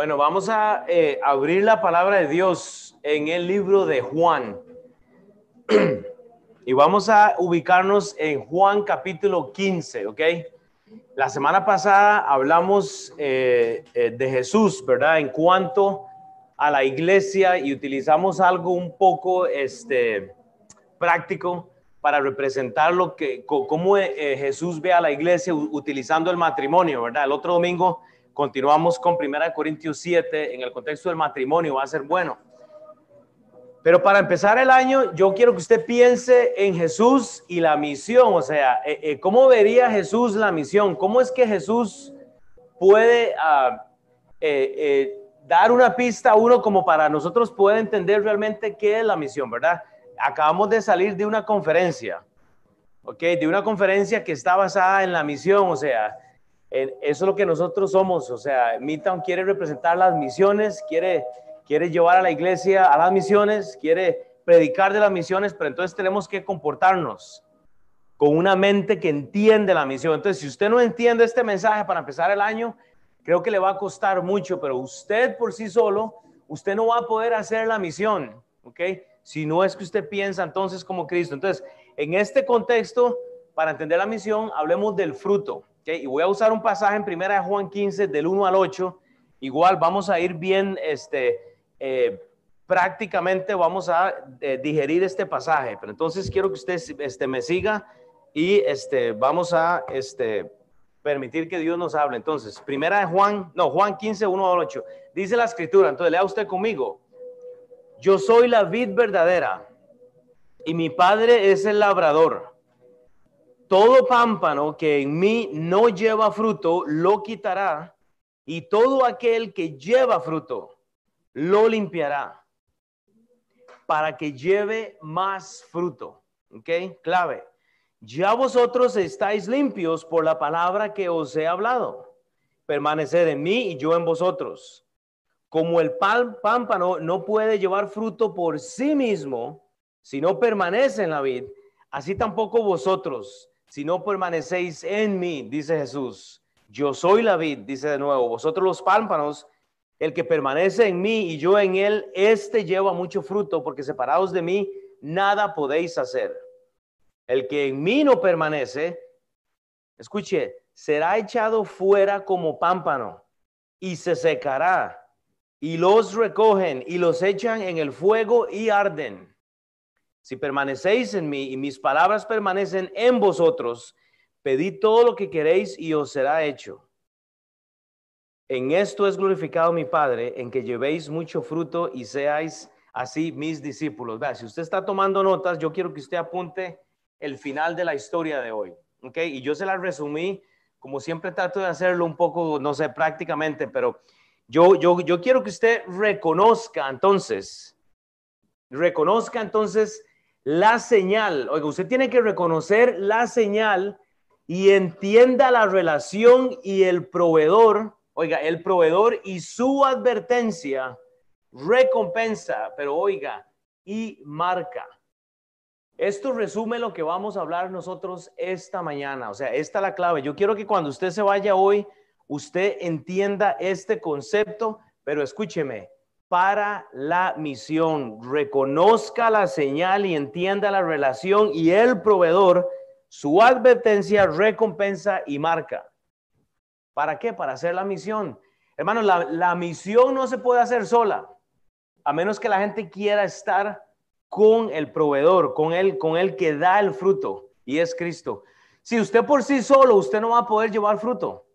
Bueno, vamos a eh, abrir la palabra de Dios en el libro de Juan. y vamos a ubicarnos en Juan capítulo 15, ¿ok? La semana pasada hablamos eh, eh, de Jesús, ¿verdad? En cuanto a la iglesia y utilizamos algo un poco este, práctico para representar lo que, cómo Jesús ve a la iglesia utilizando el matrimonio, ¿verdad? El otro domingo Continuamos con 1 Corintios 7 en el contexto del matrimonio, va a ser bueno. Pero para empezar el año, yo quiero que usted piense en Jesús y la misión, o sea, eh, eh, ¿cómo vería Jesús la misión? ¿Cómo es que Jesús puede ah, eh, dar una pista a uno como para nosotros poder entender realmente qué es la misión, verdad? Acabamos de salir de una conferencia, ¿ok? De una conferencia que está basada en la misión, o sea, eso es lo que nosotros somos. O sea, Midtown quiere representar las misiones, quiere, quiere llevar a la iglesia a las misiones, quiere predicar de las misiones, pero entonces tenemos que comportarnos con una mente que entiende la misión. Entonces, si usted no entiende este mensaje para empezar el año, creo que le va a costar mucho, pero usted por sí solo, usted no va a poder hacer la misión, ¿ok? Si no es que usted piensa entonces como Cristo. Entonces, en este contexto, para entender la misión, hablemos del fruto. Y voy a usar un pasaje en primera de Juan 15 del 1 al 8. Igual vamos a ir bien, este, eh, prácticamente vamos a eh, digerir este pasaje. Pero entonces quiero que usted este, me siga y este, vamos a este, permitir que Dios nos hable. Entonces, primera Juan, no, Juan 15, 1 al 8. Dice la escritura, entonces lea usted conmigo. Yo soy la vid verdadera y mi padre es el labrador. Todo pámpano que en mí no lleva fruto, lo quitará, y todo aquel que lleva fruto, lo limpiará, para que lleve más fruto. ¿Ok? Clave. Ya vosotros estáis limpios por la palabra que os he hablado. Permaneced en mí y yo en vosotros. Como el pámpano no puede llevar fruto por sí mismo, si no permanece en la vid, así tampoco vosotros si no permanecéis en mí, dice Jesús, yo soy la vid, dice de nuevo, vosotros los pámpanos, el que permanece en mí y yo en él, este lleva mucho fruto, porque separados de mí, nada podéis hacer. El que en mí no permanece, escuche, será echado fuera como pámpano y se secará. Y los recogen y los echan en el fuego y arden. Si permanecéis en mí y mis palabras permanecen en vosotros, pedid todo lo que queréis y os será hecho. En esto es glorificado mi Padre, en que llevéis mucho fruto y seáis así mis discípulos. Vea, si usted está tomando notas, yo quiero que usted apunte el final de la historia de hoy. ¿Ok? Y yo se la resumí, como siempre trato de hacerlo un poco, no sé, prácticamente, pero yo, yo, yo quiero que usted reconozca entonces, reconozca entonces la señal. Oiga, usted tiene que reconocer la señal y entienda la relación y el proveedor, oiga, el proveedor y su advertencia, recompensa, pero oiga, y marca. Esto resume lo que vamos a hablar nosotros esta mañana. O sea, esta es la clave. Yo quiero que cuando usted se vaya hoy, usted entienda este concepto, pero escúcheme, para la misión. Reconozca la señal y entienda la relación y el proveedor, su advertencia, recompensa y marca. ¿Para qué? Para hacer la misión. Hermano, la, misión no se puede hacer sola, a menos que la gente quiera estar con el proveedor, con él, con el que da el fruto, y es Cristo. Si usted por sí solo, usted no va a poder llevar fruto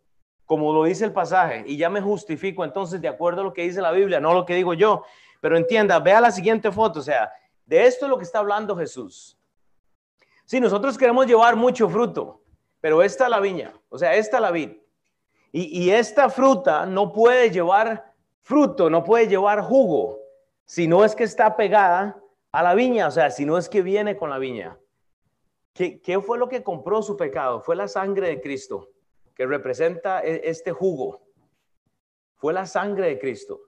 como lo dice el pasaje, y ya me justifico entonces de acuerdo a lo que dice la Biblia, no lo que digo yo. Pero entienda, vea la siguiente foto, o sea, de esto es lo que está hablando Jesús. Si nosotros queremos llevar mucho fruto, pero esta es la viña, o sea, esta es la vid. Y, y esta fruta no puede llevar fruto, no puede llevar jugo, si no es que está pegada a la viña, o sea, si no es que viene con la viña. ¿Qué, ¿Qué, fue lo que compró su pecado? Fue la sangre de Cristo que representa e, este jugo fue la sangre de Cristo.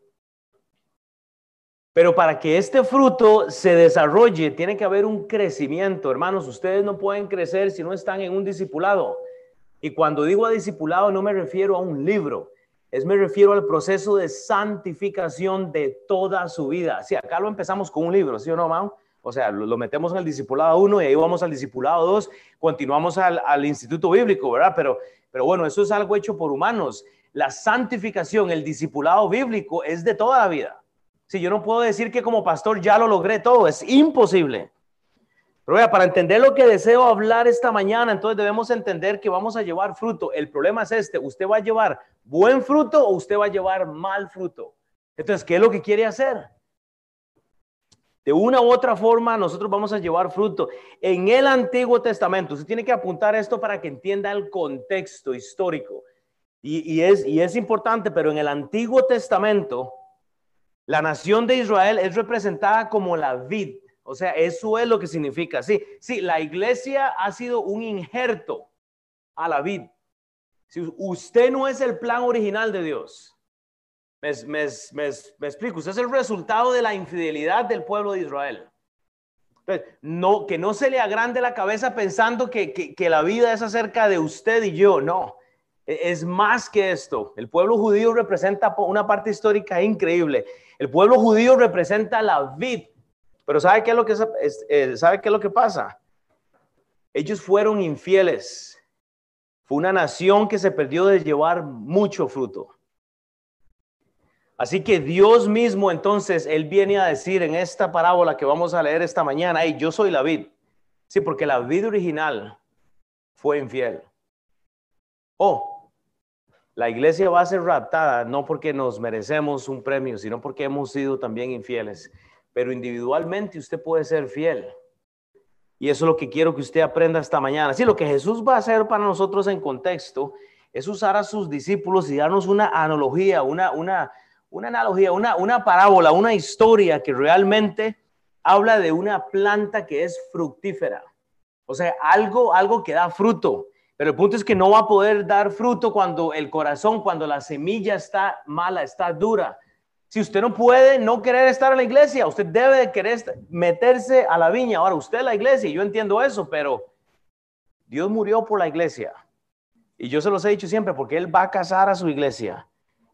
Pero para que este fruto se desarrolle, tiene que haber un crecimiento. Hermanos, ustedes no pueden crecer si no están en un discipulado. Y cuando digo a discipulado, no me refiero a un libro. Es me refiero al proceso de santificación de toda su vida. Sí, acá lo empezamos con un libro, ¿sí o no, Mau? O sea, lo, metemos en el discipulado 1 y ahí vamos al discipulado 2, continuamos al, al, instituto bíblico, ¿verdad? Pero, pero bueno, eso es algo hecho por humanos. La santificación, el discipulado bíblico es de toda la vida. Si yo no puedo decir que como pastor ya lo logré todo, es imposible. Pero vea, para entender lo que deseo hablar esta mañana, entonces debemos entender que vamos a llevar fruto. El problema es este, ¿usted va a llevar buen fruto o usted va a llevar mal fruto? Entonces, ¿qué es lo que quiere hacer? De una u otra forma, nosotros vamos a llevar fruto. En el Antiguo Testamento, usted tiene que apuntar esto para que entienda el contexto histórico. Y, es, es importante, pero en el Antiguo Testamento, la nación de Israel es representada como la vid. O sea, eso es lo que significa. Sí, sí, la iglesia ha sido un injerto a la vid. Si usted no es el plan original de Dios, me, explico, usted es el resultado de la infidelidad del pueblo de Israel. no, que no se le agrande la cabeza pensando que, la vida es acerca de usted y yo, no. E, es más que esto. El pueblo judío representa una parte histórica increíble. El pueblo judío representa la vid. Pero ¿sabe que, eh, ¿sabe qué es lo que pasa? Ellos fueron infieles. Fue una nación que se perdió de llevar mucho fruto. Así que Dios mismo entonces, Él viene a decir en esta parábola que vamos a leer esta mañana, hey, yo soy la vid. Sí, porque la vid original fue infiel. Oh, la iglesia va a ser raptada no porque nos merecemos un premio, sino porque hemos sido también infieles. Pero individualmente usted puede ser fiel. Y eso es lo que quiero que usted aprenda esta mañana. Sí, lo que Jesús va a hacer para nosotros en contexto es usar a sus discípulos y darnos una analogía, una, una, una analogía, una, una parábola, una historia que realmente habla de una planta que es fructífera. O sea, algo, algo que da fruto. Pero el punto es que no va a poder dar fruto cuando el corazón, cuando la semilla está mala, está dura. Si usted no puede no querer estar en la iglesia, usted debe de querer meterse a la viña. Ahora, usted es la iglesia, y yo entiendo eso, pero Dios murió por la iglesia. Y yo se los he dicho siempre, porque Él va a casar a su iglesia.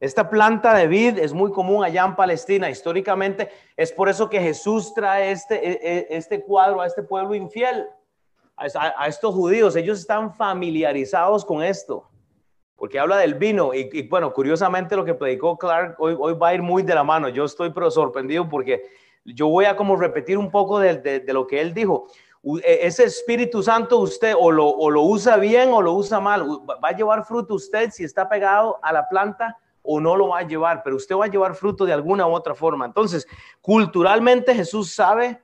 Esta planta de vid es muy común allá en Palestina. Históricamente es por eso que Jesús trae este, e, e, este cuadro a este pueblo infiel, a, estos judíos. Ellos están familiarizados con esto, porque habla del vino. Y, bueno, curiosamente lo que predicó Clark hoy, hoy, va a ir muy de la mano. Yo estoy pero sorprendido porque yo voy a como repetir un poco de, de, lo que él dijo. E, ese Espíritu Santo usted o lo, o lo usa bien o lo usa mal. Va a llevar fruto usted si está pegado a la planta o no lo va a llevar, pero usted va a llevar fruto de alguna u otra forma. Entonces, culturalmente Jesús sabe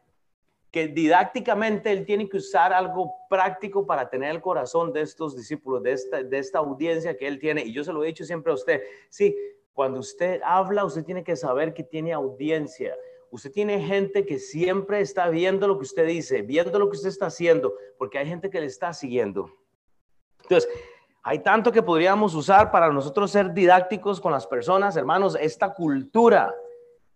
que didácticamente él tiene que usar algo práctico para tener el corazón de estos discípulos, de esta, audiencia que él tiene. Y yo se lo he dicho siempre a usted, sí, cuando usted habla, usted tiene que saber que tiene audiencia. Usted tiene gente que siempre está viendo lo que usted dice, viendo lo que usted está haciendo, porque hay gente que le está siguiendo. Entonces, hay tanto que podríamos usar para nosotros ser didácticos con las personas, hermanos. Esta cultura,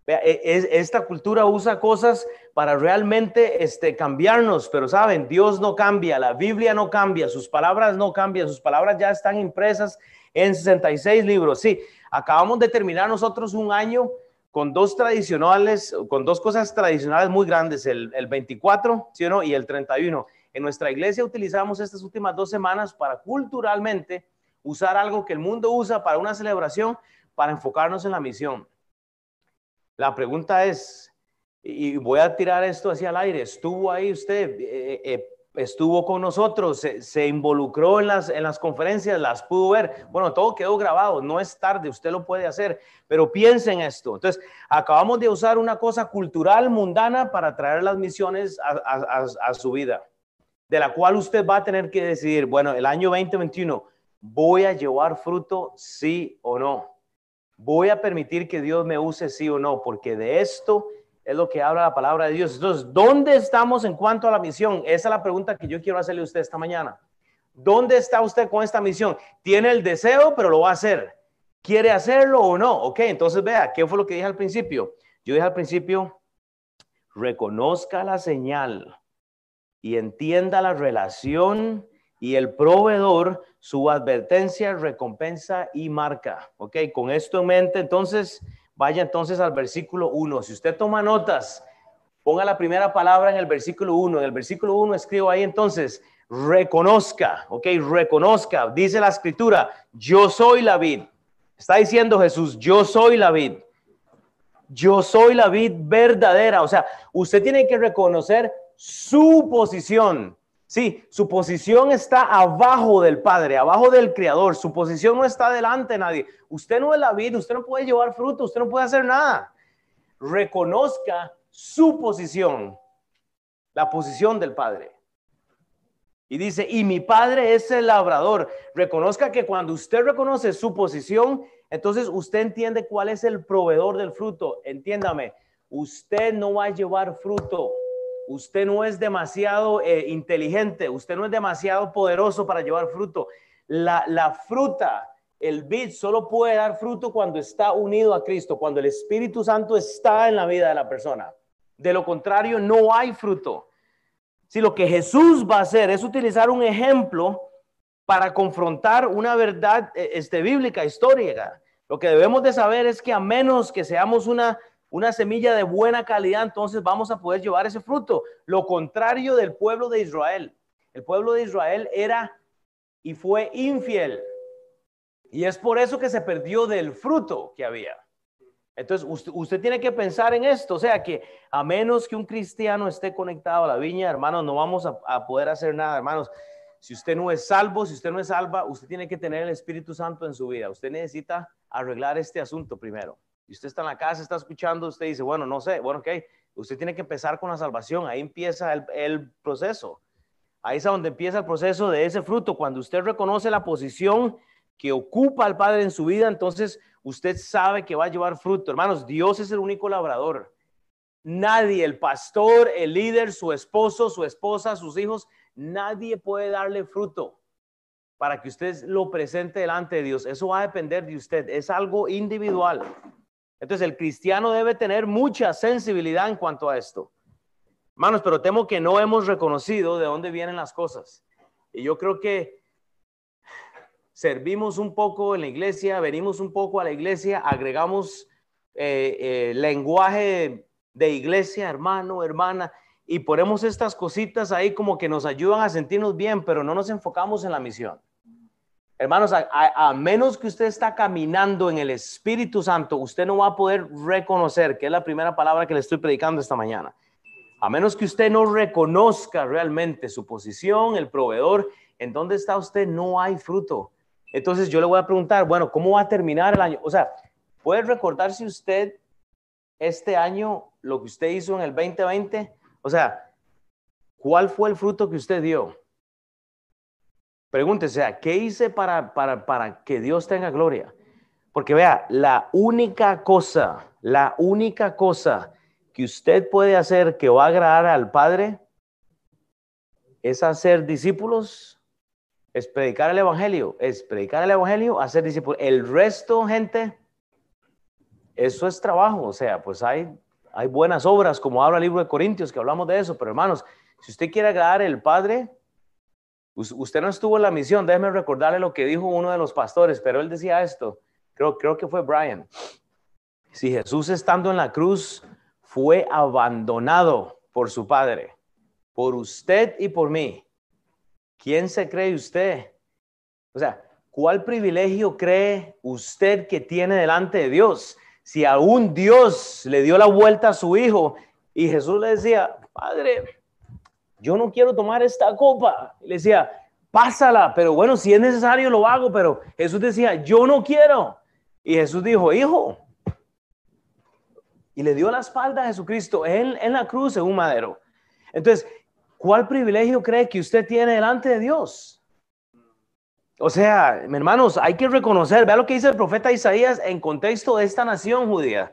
e, esta cultura usa cosas para realmente este, cambiarnos, pero saben, Dios no cambia, la Biblia no cambia, sus palabras no cambian, sus palabras ya están impresas en 66 libros. Sí, acabamos de terminar nosotros un año con dos tradicionales, con dos cosas tradicionales muy grandes, el, el 24, ¿sí o no? Y el 31. En nuestra iglesia utilizamos estas últimas dos semanas para culturalmente usar algo que el mundo usa para una celebración, para enfocarnos en la misión. La pregunta es, y voy a tirar esto hacia el aire, ¿estuvo ahí usted? Eh, eh, ¿Estuvo con nosotros? Se, involucró en las, en las conferencias? ¿Las pudo ver? Bueno, todo quedó grabado, no es tarde, usted lo puede hacer, pero piense en esto. Entonces, acabamos de usar una cosa cultural, mundana, para traer las misiones a su vida de la cual usted va a tener que decidir, bueno, el año 2021, ¿voy a llevar fruto sí o no? ¿Voy a permitir que Dios me use sí o no? Porque de esto es lo que habla la palabra de Dios. Entonces, ¿dónde estamos en cuanto a la misión? Esa es la pregunta que yo quiero hacerle a usted esta mañana. ¿Dónde está usted con esta misión? Tiene el deseo, pero lo va a hacer. ¿Quiere hacerlo o no? Ok, entonces vea, ¿qué fue lo que dije al principio? Yo dije al principio, reconozca la señal y entienda la relación y el proveedor su advertencia, recompensa y marca. Ok, con esto en mente, entonces vaya entonces al versículo 1. Si usted toma notas, ponga la primera palabra en el versículo 1. En el versículo 1 escribo ahí entonces, reconozca, ok, reconozca. Dice la escritura, yo soy la vid. Está diciendo Jesús, yo soy la vid. Yo soy la vid verdadera. O sea, usted tiene que reconocer su posición. Sí, su posición está abajo del Padre, abajo del Creador. Su posición no está delante de nadie. Usted no es la vid, usted no puede llevar fruto, usted no puede hacer nada. Reconozca su posición, la posición del Padre. Y dice, y mi Padre es el labrador. Reconozca que cuando usted reconoce su posición, entonces usted entiende cuál es el proveedor del fruto. Entiéndame, usted no va a llevar fruto. Usted no es demasiado eh, inteligente, usted no es demasiado poderoso para llevar fruto. La, fruta, el vid, solo puede dar fruto cuando está unido a Cristo, cuando el Espíritu Santo está en la vida de la persona. De lo contrario, no hay fruto. Si lo que Jesús va a hacer es utilizar un ejemplo para confrontar una verdad eh, este, bíblica, histórica, lo que debemos de saber es que a menos que seamos una una semilla de buena calidad, entonces vamos a poder llevar ese fruto. Lo contrario del pueblo de Israel. El pueblo de Israel era y fue infiel. Y es por eso que se perdió del fruto que había. Entonces, usted, tiene que pensar en esto, o sea que a menos que un cristiano esté conectado a la viña, hermanos, no vamos a, a, poder hacer nada, hermanos. Si usted no es salvo, si usted no es salva, usted tiene que tener el Espíritu Santo en su vida. Usted necesita arreglar este asunto primero y usted está en la casa, está escuchando, usted dice, bueno, no sé, bueno, ok, usted tiene que empezar con la salvación, ahí empieza el, proceso. Ahí es donde empieza el proceso de ese fruto. Cuando usted reconoce la posición que ocupa el Padre en su vida, entonces usted sabe que va a llevar fruto. Hermanos, Dios es el único labrador. Nadie, el pastor, el líder, su esposo, su esposa, sus hijos, nadie puede darle fruto para que usted lo presente delante de Dios. Eso va a depender de usted. Es algo individual. Entonces el cristiano debe tener mucha sensibilidad en cuanto a esto. Hermanos, pero temo que no hemos reconocido de dónde vienen las cosas. Y yo creo que servimos un poco en la iglesia, venimos un poco a la iglesia, agregamos eh, eh, lenguaje de iglesia, hermano, hermana, y ponemos estas cositas ahí como que nos ayudan a sentirnos bien, pero no nos enfocamos en la misión. Hermanos, a, menos que usted está caminando en el Espíritu Santo, usted no va a poder reconocer, que es la primera palabra que le estoy predicando esta mañana. A menos que usted no reconozca realmente su posición, el proveedor, en dónde está usted, no hay fruto. Entonces yo le voy a preguntar, bueno, ¿cómo va a terminar el año? O sea, ¿puede recordar si usted este año lo que usted hizo en el 2020? O sea, ¿cuál fue el fruto que usted dio? Pregúntese, ¿qué hice para, para, para que Dios tenga gloria? Porque vea, la única cosa, la única cosa que usted puede hacer que va a agradar al Padre es hacer discípulos, es predicar el Evangelio, es predicar el Evangelio, hacer discípulos. El resto, gente, eso es trabajo. O sea, pues hay, hay buenas obras, como habla el libro de Corintios, que hablamos de eso. Pero hermanos, si usted quiere agradar al Padre, Usted no estuvo en la misión, déjeme recordarle lo que dijo uno de los pastores, pero él decía esto, creo, creo que fue Brian. Si Jesús estando en la cruz fue abandonado por su Padre, por usted y por mí, ¿quién se cree usted? O sea, ¿cuál privilegio cree usted que tiene delante de Dios? Si aún Dios le dio la vuelta a su hijo y Jesús le decía, Padre, yo no quiero tomar esta copa. le decía, pásala, pero bueno, si es necesario lo hago, pero Jesús decía, yo no quiero. Y Jesús dijo, hijo. Y le dio la espalda a Jesucristo en, en la cruz, en un madero. Entonces, ¿cuál privilegio cree que usted tiene delante de Dios? O sea, hermanos, hay que reconocer, vea lo que dice el profeta Isaías en contexto de esta nación judía.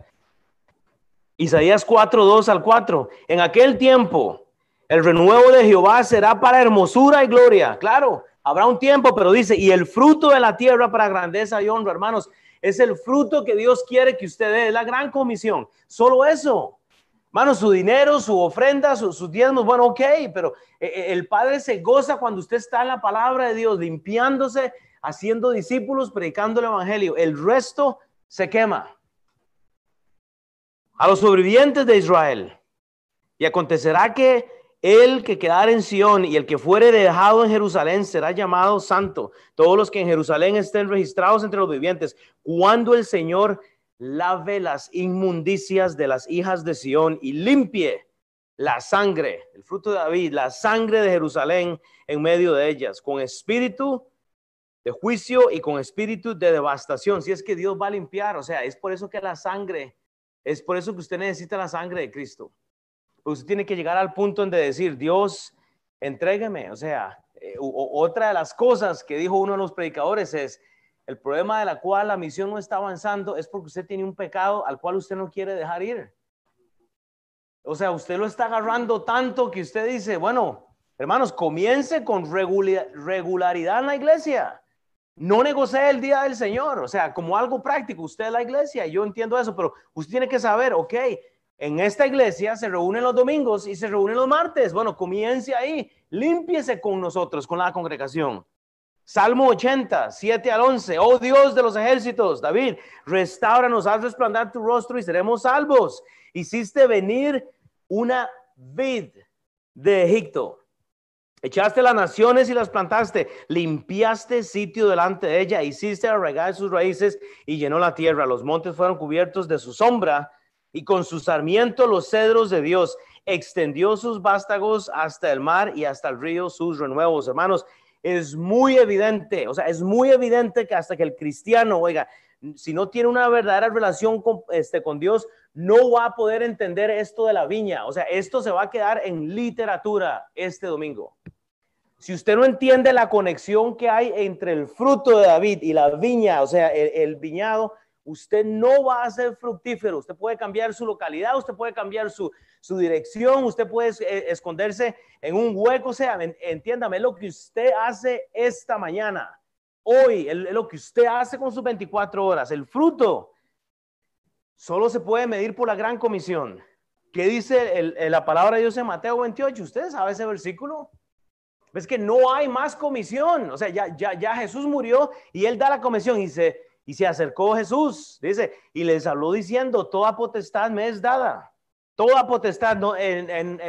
Isaías 4, 2 al 4. En aquel tiempo, el renuevo de Jehová será para hermosura y gloria. Claro, habrá un tiempo, pero dice, y el fruto de la tierra para grandeza y honra, hermanos, es el fruto que Dios quiere que usted dé, la gran comisión. Solo eso. Mano, su dinero, su ofrenda, sus diezmos, bueno, ok, pero eh, eh, el Padre se goza cuando usted está en la palabra de Dios, limpiándose, haciendo discípulos, predicando el Evangelio. El resto se quema. A los sobrevivientes de Israel. Y acontecerá que el que quedara en Sión y el que fuere dejado en Jerusalén será llamado santo. Todos los que en Jerusalén estén registrados entre los vivientes, cuando el Señor lave las inmundicias de las hijas de Sión y limpie la sangre, el fruto de David, la sangre de Jerusalén en medio de ellas, con espíritu de juicio y con espíritu de devastación. Si es que Dios va a limpiar, o sea, es por eso que la sangre, es por eso que usted necesita la sangre de Cristo. Usted tiene que llegar al punto en de decir, Dios, entrégueme. O sea, eh, otra de las cosas que dijo uno de los predicadores es, el problema de la cual la misión no está avanzando es porque usted tiene un pecado al cual usted no quiere dejar ir. O sea, usted lo está agarrando tanto que usted dice, bueno, hermanos, comience con regularidad en la iglesia. No negocie el día del Señor, o sea, como algo práctico. Usted es la iglesia, yo entiendo eso, pero usted tiene que saber, ok, en esta iglesia se reúnen los domingos y se reúnen los martes. Bueno, comience ahí, límpiese con nosotros, con la congregación. Salmo 80, 7 al 11. Oh Dios de los ejércitos, David, restauranos, haz resplandar tu rostro y seremos salvos. Hiciste venir una vid de Egipto. Echaste las naciones y las plantaste, limpiaste sitio delante de ella, hiciste arraigar sus raíces y llenó la tierra. Los montes fueron cubiertos de su sombra y con su sarmiento los cedros de Dios. Extendió sus vástagos hasta el mar y hasta el río sus renuevos. Hermanos, es muy evidente, o sea, es muy evidente que hasta que el cristiano, oiga, si no tiene una verdadera relación con, este, con Dios, no va a poder entender esto de la viña. O sea, esto se va a quedar en literatura este domingo. Si usted no entiende la conexión que hay entre el fruto de David y la viña, o sea, el viñado, usted no va a ser fructífero. Usted puede cambiar su localidad, usted puede cambiar su, dirección, usted puede eh, esconderse en un hueco. O sea, entiéndame, lo que usted hace esta mañana, hoy, lo que usted hace con sus 24 horas, el fruto, solo se puede medir por la gran comisión. ¿Qué dice la palabra de Dios en Mateo 28? ¿Usted sabe ese versículo? Es que no hay más comisión. O sea, ya, ya, ya Jesús murió y él da la comisión y se y se acercó Jesús, dice, y les habló diciendo, toda potestad me es dada. Toda potestad, no,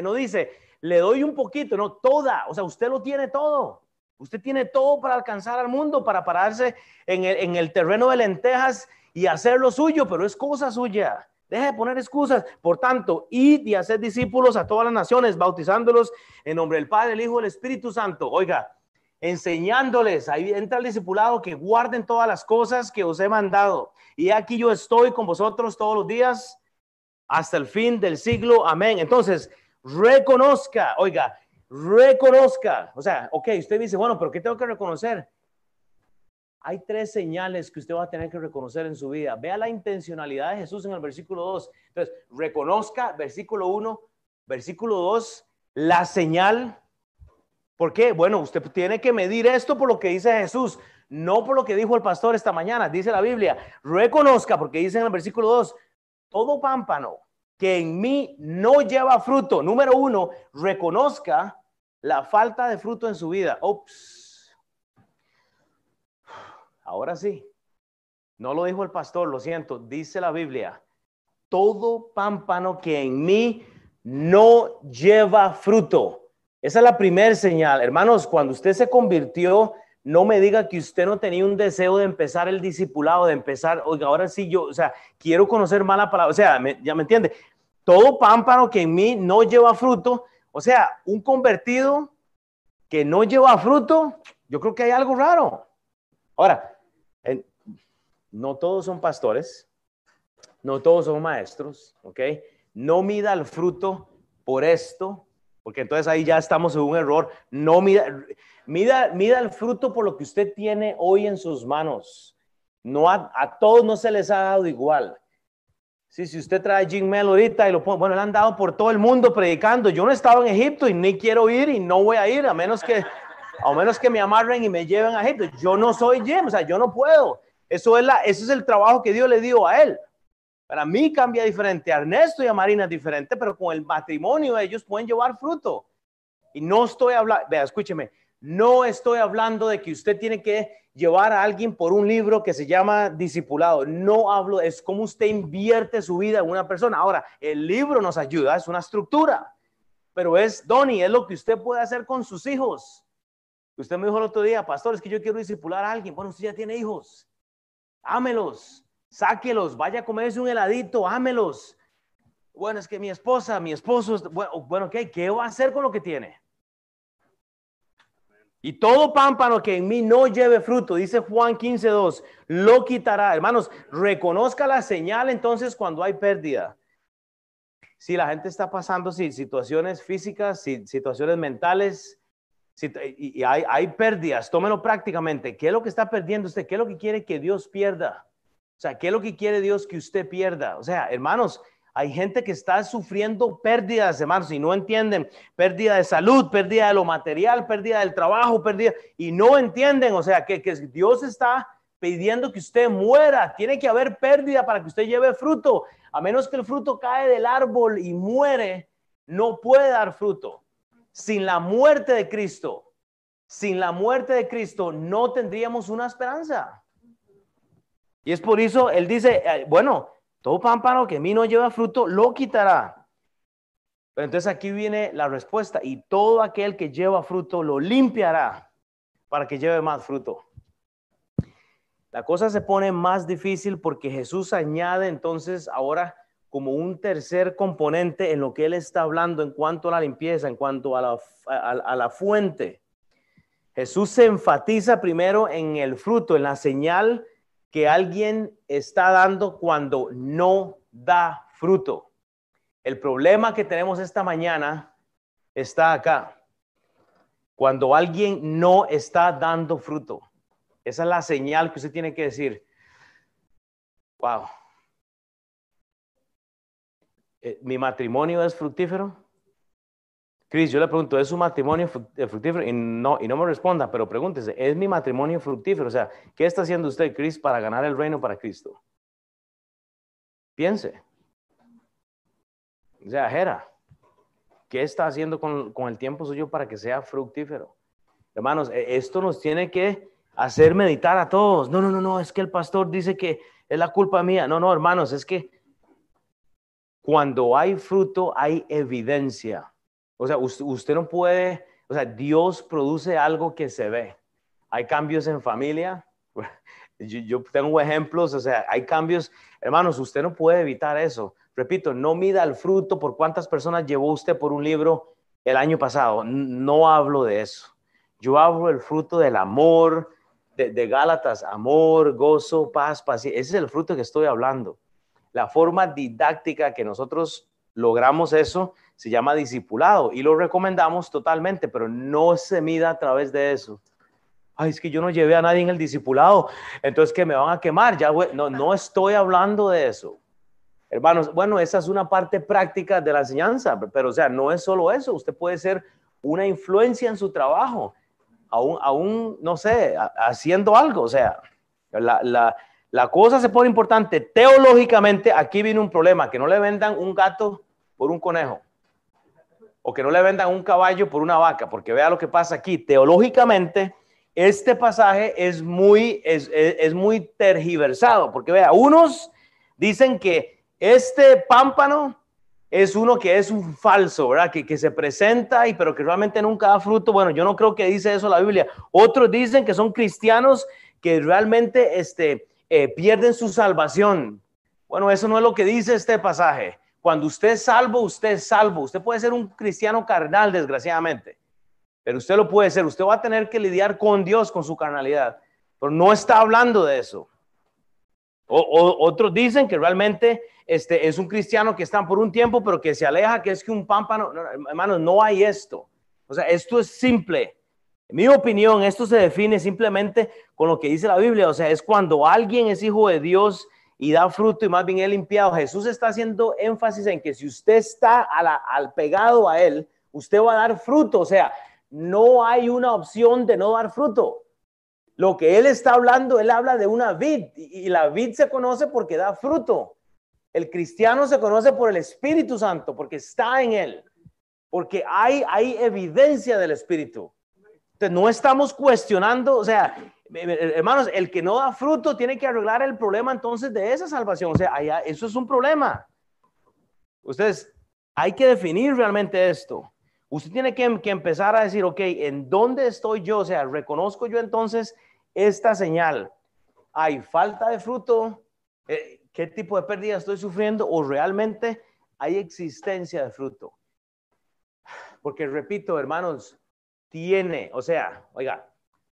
no dice, le doy un poquito, no, toda. O sea, usted lo tiene todo. Usted tiene todo para alcanzar al mundo, para pararse en el, en terreno de lentejas y hacer lo suyo, pero es cosa suya. Deje de poner excusas. Por tanto, id y hacer discípulos a todas las naciones, bautizándolos en nombre del Padre, el Hijo y el Espíritu Santo. Oiga, enseñándoles, ahí entra el discipulado, que guarden todas las cosas que os he mandado. Y aquí yo estoy con vosotros todos los días hasta el fin del siglo. Amén. Entonces, reconozca, oiga, reconozca. O sea, ok, usted dice, bueno, pero ¿qué tengo que reconocer? Hay tres señales que usted va a tener que reconocer en su vida. Vea la intencionalidad de Jesús en el versículo 2. Entonces, reconozca, versículo 1, versículo 2, la señal ¿Por qué? Bueno, usted tiene que medir esto por lo que dice Jesús, no por lo que dijo el pastor esta mañana. Dice la Biblia, reconozca, porque dice en el versículo 2, todo pámpano que en mí no lleva fruto, número uno, reconozca la falta de fruto en su vida. Ups. Ahora sí, no lo dijo el pastor, lo siento, dice la Biblia, todo pámpano que en mí no lleva fruto esa es la primera señal. Hermanos, cuando usted se convirtió, no me diga que usted no tenía un deseo de empezar el discipulado, de empezar, oiga, ahora sí yo, o sea, quiero conocer más la palabra, o sea, ya me entiende. Todo pámpano que en mí no lleva fruto, o sea, un convertido que no lleva fruto, yo creo que hay algo raro. Ahora, no todos son pastores, no todos son maestros, ¿ok? No mida el fruto por esto, porque entonces ahí ya estamos en un error. No mida, mida, mida el fruto por lo que usted tiene hoy en sus manos. No a, todos no se les ha dado igual. Sí, si usted trae Jim Mel ahorita y lo pone, bueno, le han dado por todo el mundo predicando. Yo no estaba en Egipto y ni quiero ir y no voy a ir a menos que, a menos que me amarren y me lleven a Egipto. Yo no soy Jim, o sea, yo no puedo. Eso es, la, eso es el trabajo que Dios le dio a él. Para mí cambia diferente, Ernesto y a Marina es diferente, pero con el matrimonio ellos pueden llevar fruto. Y no estoy hablando, vea, escúcheme, no estoy hablando de que usted tiene que llevar a alguien por un libro que se llama Discipulado. No hablo, es como usted invierte su vida en una persona. Ahora, el libro nos ayuda, es una estructura, pero es, Donny, es lo que usted puede hacer con sus hijos. Usted me dijo el otro día, pastor, es que yo quiero discipular a alguien. Bueno, usted ya tiene hijos. Ámelos, sáquelos, vaya a comerse un heladito, ámelos. Bueno, es que mi esposa, mi esposo, bueno, ¿qué? ¿Qué va a hacer con lo que tiene? Y todo pámpano que en mí no lleve fruto, dice Juan 15.2, lo quitará. Hermanos, reconozca la señal entonces cuando hay pérdida. Si la gente está pasando si, situaciones físicas, si, situaciones mentales, y, hay, hay pérdidas, tómelo prácticamente. ¿Qué es lo que está perdiendo usted? ¿Qué es lo que quiere que Dios pierda? O sea, ¿qué es lo que quiere Dios que usted pierda? O sea, hermanos, hay gente que está sufriendo pérdidas, hermanos, y no entienden. Pérdida de salud, pérdida de lo material, pérdida del trabajo, pérdida, y no entienden. O sea, que, que Dios está pidiendo que usted muera. Tiene que haber pérdida para que usted lleve fruto. A menos que el fruto cae del árbol y muere, no puede dar fruto. Sin la muerte de Cristo, sin la muerte de Cristo, no tendríamos una esperanza. Y es por eso él dice, bueno, todo pámpano que a mí no lleva fruto, lo quitará. Pero entonces aquí viene la respuesta, y todo aquel que lleva fruto lo limpiará para que lleve más fruto. La cosa se pone más difícil porque Jesús añade entonces ahora como un tercer componente en lo que él está hablando en cuanto a la limpieza, en cuanto a la, a la fuente. Jesús se enfatiza primero en el fruto, en la señal que alguien está dando cuando no da fruto. El problema que tenemos esta mañana está acá. Cuando alguien no está dando fruto. Esa es la señal que usted tiene que decir. Wow. Eh, ¿Mi matrimonio es fructífero? Cris, yo le pregunto, ¿es su matrimonio eh, fructífero? Y no, y no me responda, pero pregúntese, ¿es mi matrimonio fructífero? O sea, ¿qué está haciendo usted, Cris, para ganar el reino para Cristo? Piense. O sea, Jera, ¿qué está haciendo con, con el tiempo suyo para que sea fructífero? Hermanos, e, esto nos tiene que hacer meditar a todos. No, no, no, no, es que el pastor dice que es la culpa mía. No, no, hermanos, es que cuando hay fruto hay evidencia. O sea, usted, no puede, o sea, Dios produce algo que se ve. Hay cambios en familia. Yo, tengo ejemplos, o sea, hay cambios. Hermanos, usted no puede evitar eso. Repito, no mida el fruto por cuántas personas llevó usted por un libro el año pasado. No hablo de eso. Yo hablo del fruto del amor, de, de Gálatas, amor, gozo, paz, paciencia. Ese es el fruto que estoy hablando. La forma didáctica que nosotros logramos eso se llama discipulado y lo recomendamos totalmente, pero no se mida a través de eso. Ay, es que yo no llevé a nadie en el discipulado, entonces que me van a quemar. Ya, no, no estoy hablando de eso. Hermanos, bueno, esa es una parte práctica de la enseñanza, pero o sea, no es solo eso. Usted puede ser una influencia en su trabajo, aún, aún no sé, haciendo algo. O sea, la, la, la cosa se pone importante. Teológicamente, aquí viene un problema, que no le vendan un gato por un conejo o que no le vendan un caballo por una vaca, porque vea lo que pasa aquí. Teológicamente, este pasaje es muy, es, es, muy tergiversado, porque vea, unos dicen que este pámpano es uno que es un falso, ¿verdad? Que, que, se presenta y pero que realmente nunca da fruto. Bueno, yo no creo que dice eso la Biblia. Otros dicen que son cristianos que realmente este, eh, pierden su salvación. Bueno, eso no es lo que dice este pasaje. Cuando usted es salvo, usted es salvo. Usted puede ser un cristiano carnal, desgraciadamente, pero usted lo puede ser. Usted va a tener que lidiar con Dios, con su carnalidad, pero no está hablando de eso. O, otros dicen que realmente este, es un cristiano que está por un tiempo, pero que se aleja, que es que un pámpano. No, hermanos, no hay esto. O sea, esto es simple. En mi opinión, esto se define simplemente con lo que dice la Biblia. O sea, es cuando alguien es hijo de Dios y da fruto y más bien es limpiado. Jesús está haciendo énfasis en que si usted está al pegado a Él, usted va a dar fruto. O sea, no hay una opción de no dar fruto. Lo que Él está hablando, Él habla de una vid y la vid se conoce porque da fruto. El cristiano se conoce por el Espíritu Santo, porque está en él, porque hay, hay evidencia del Espíritu. Entonces, no estamos cuestionando, o sea, hermanos, el que no da fruto tiene que arreglar el problema entonces de esa salvación. O sea, eso es un problema. Ustedes, hay que definir realmente esto. Usted tiene que, empezar a decir, ok, ¿en dónde estoy yo? O sea, reconozco yo entonces esta señal. ¿Hay falta de fruto? Eh, ¿Qué tipo de pérdida estoy sufriendo? ¿O realmente hay existencia de fruto? Porque repito, hermanos, tiene, o sea, oiga,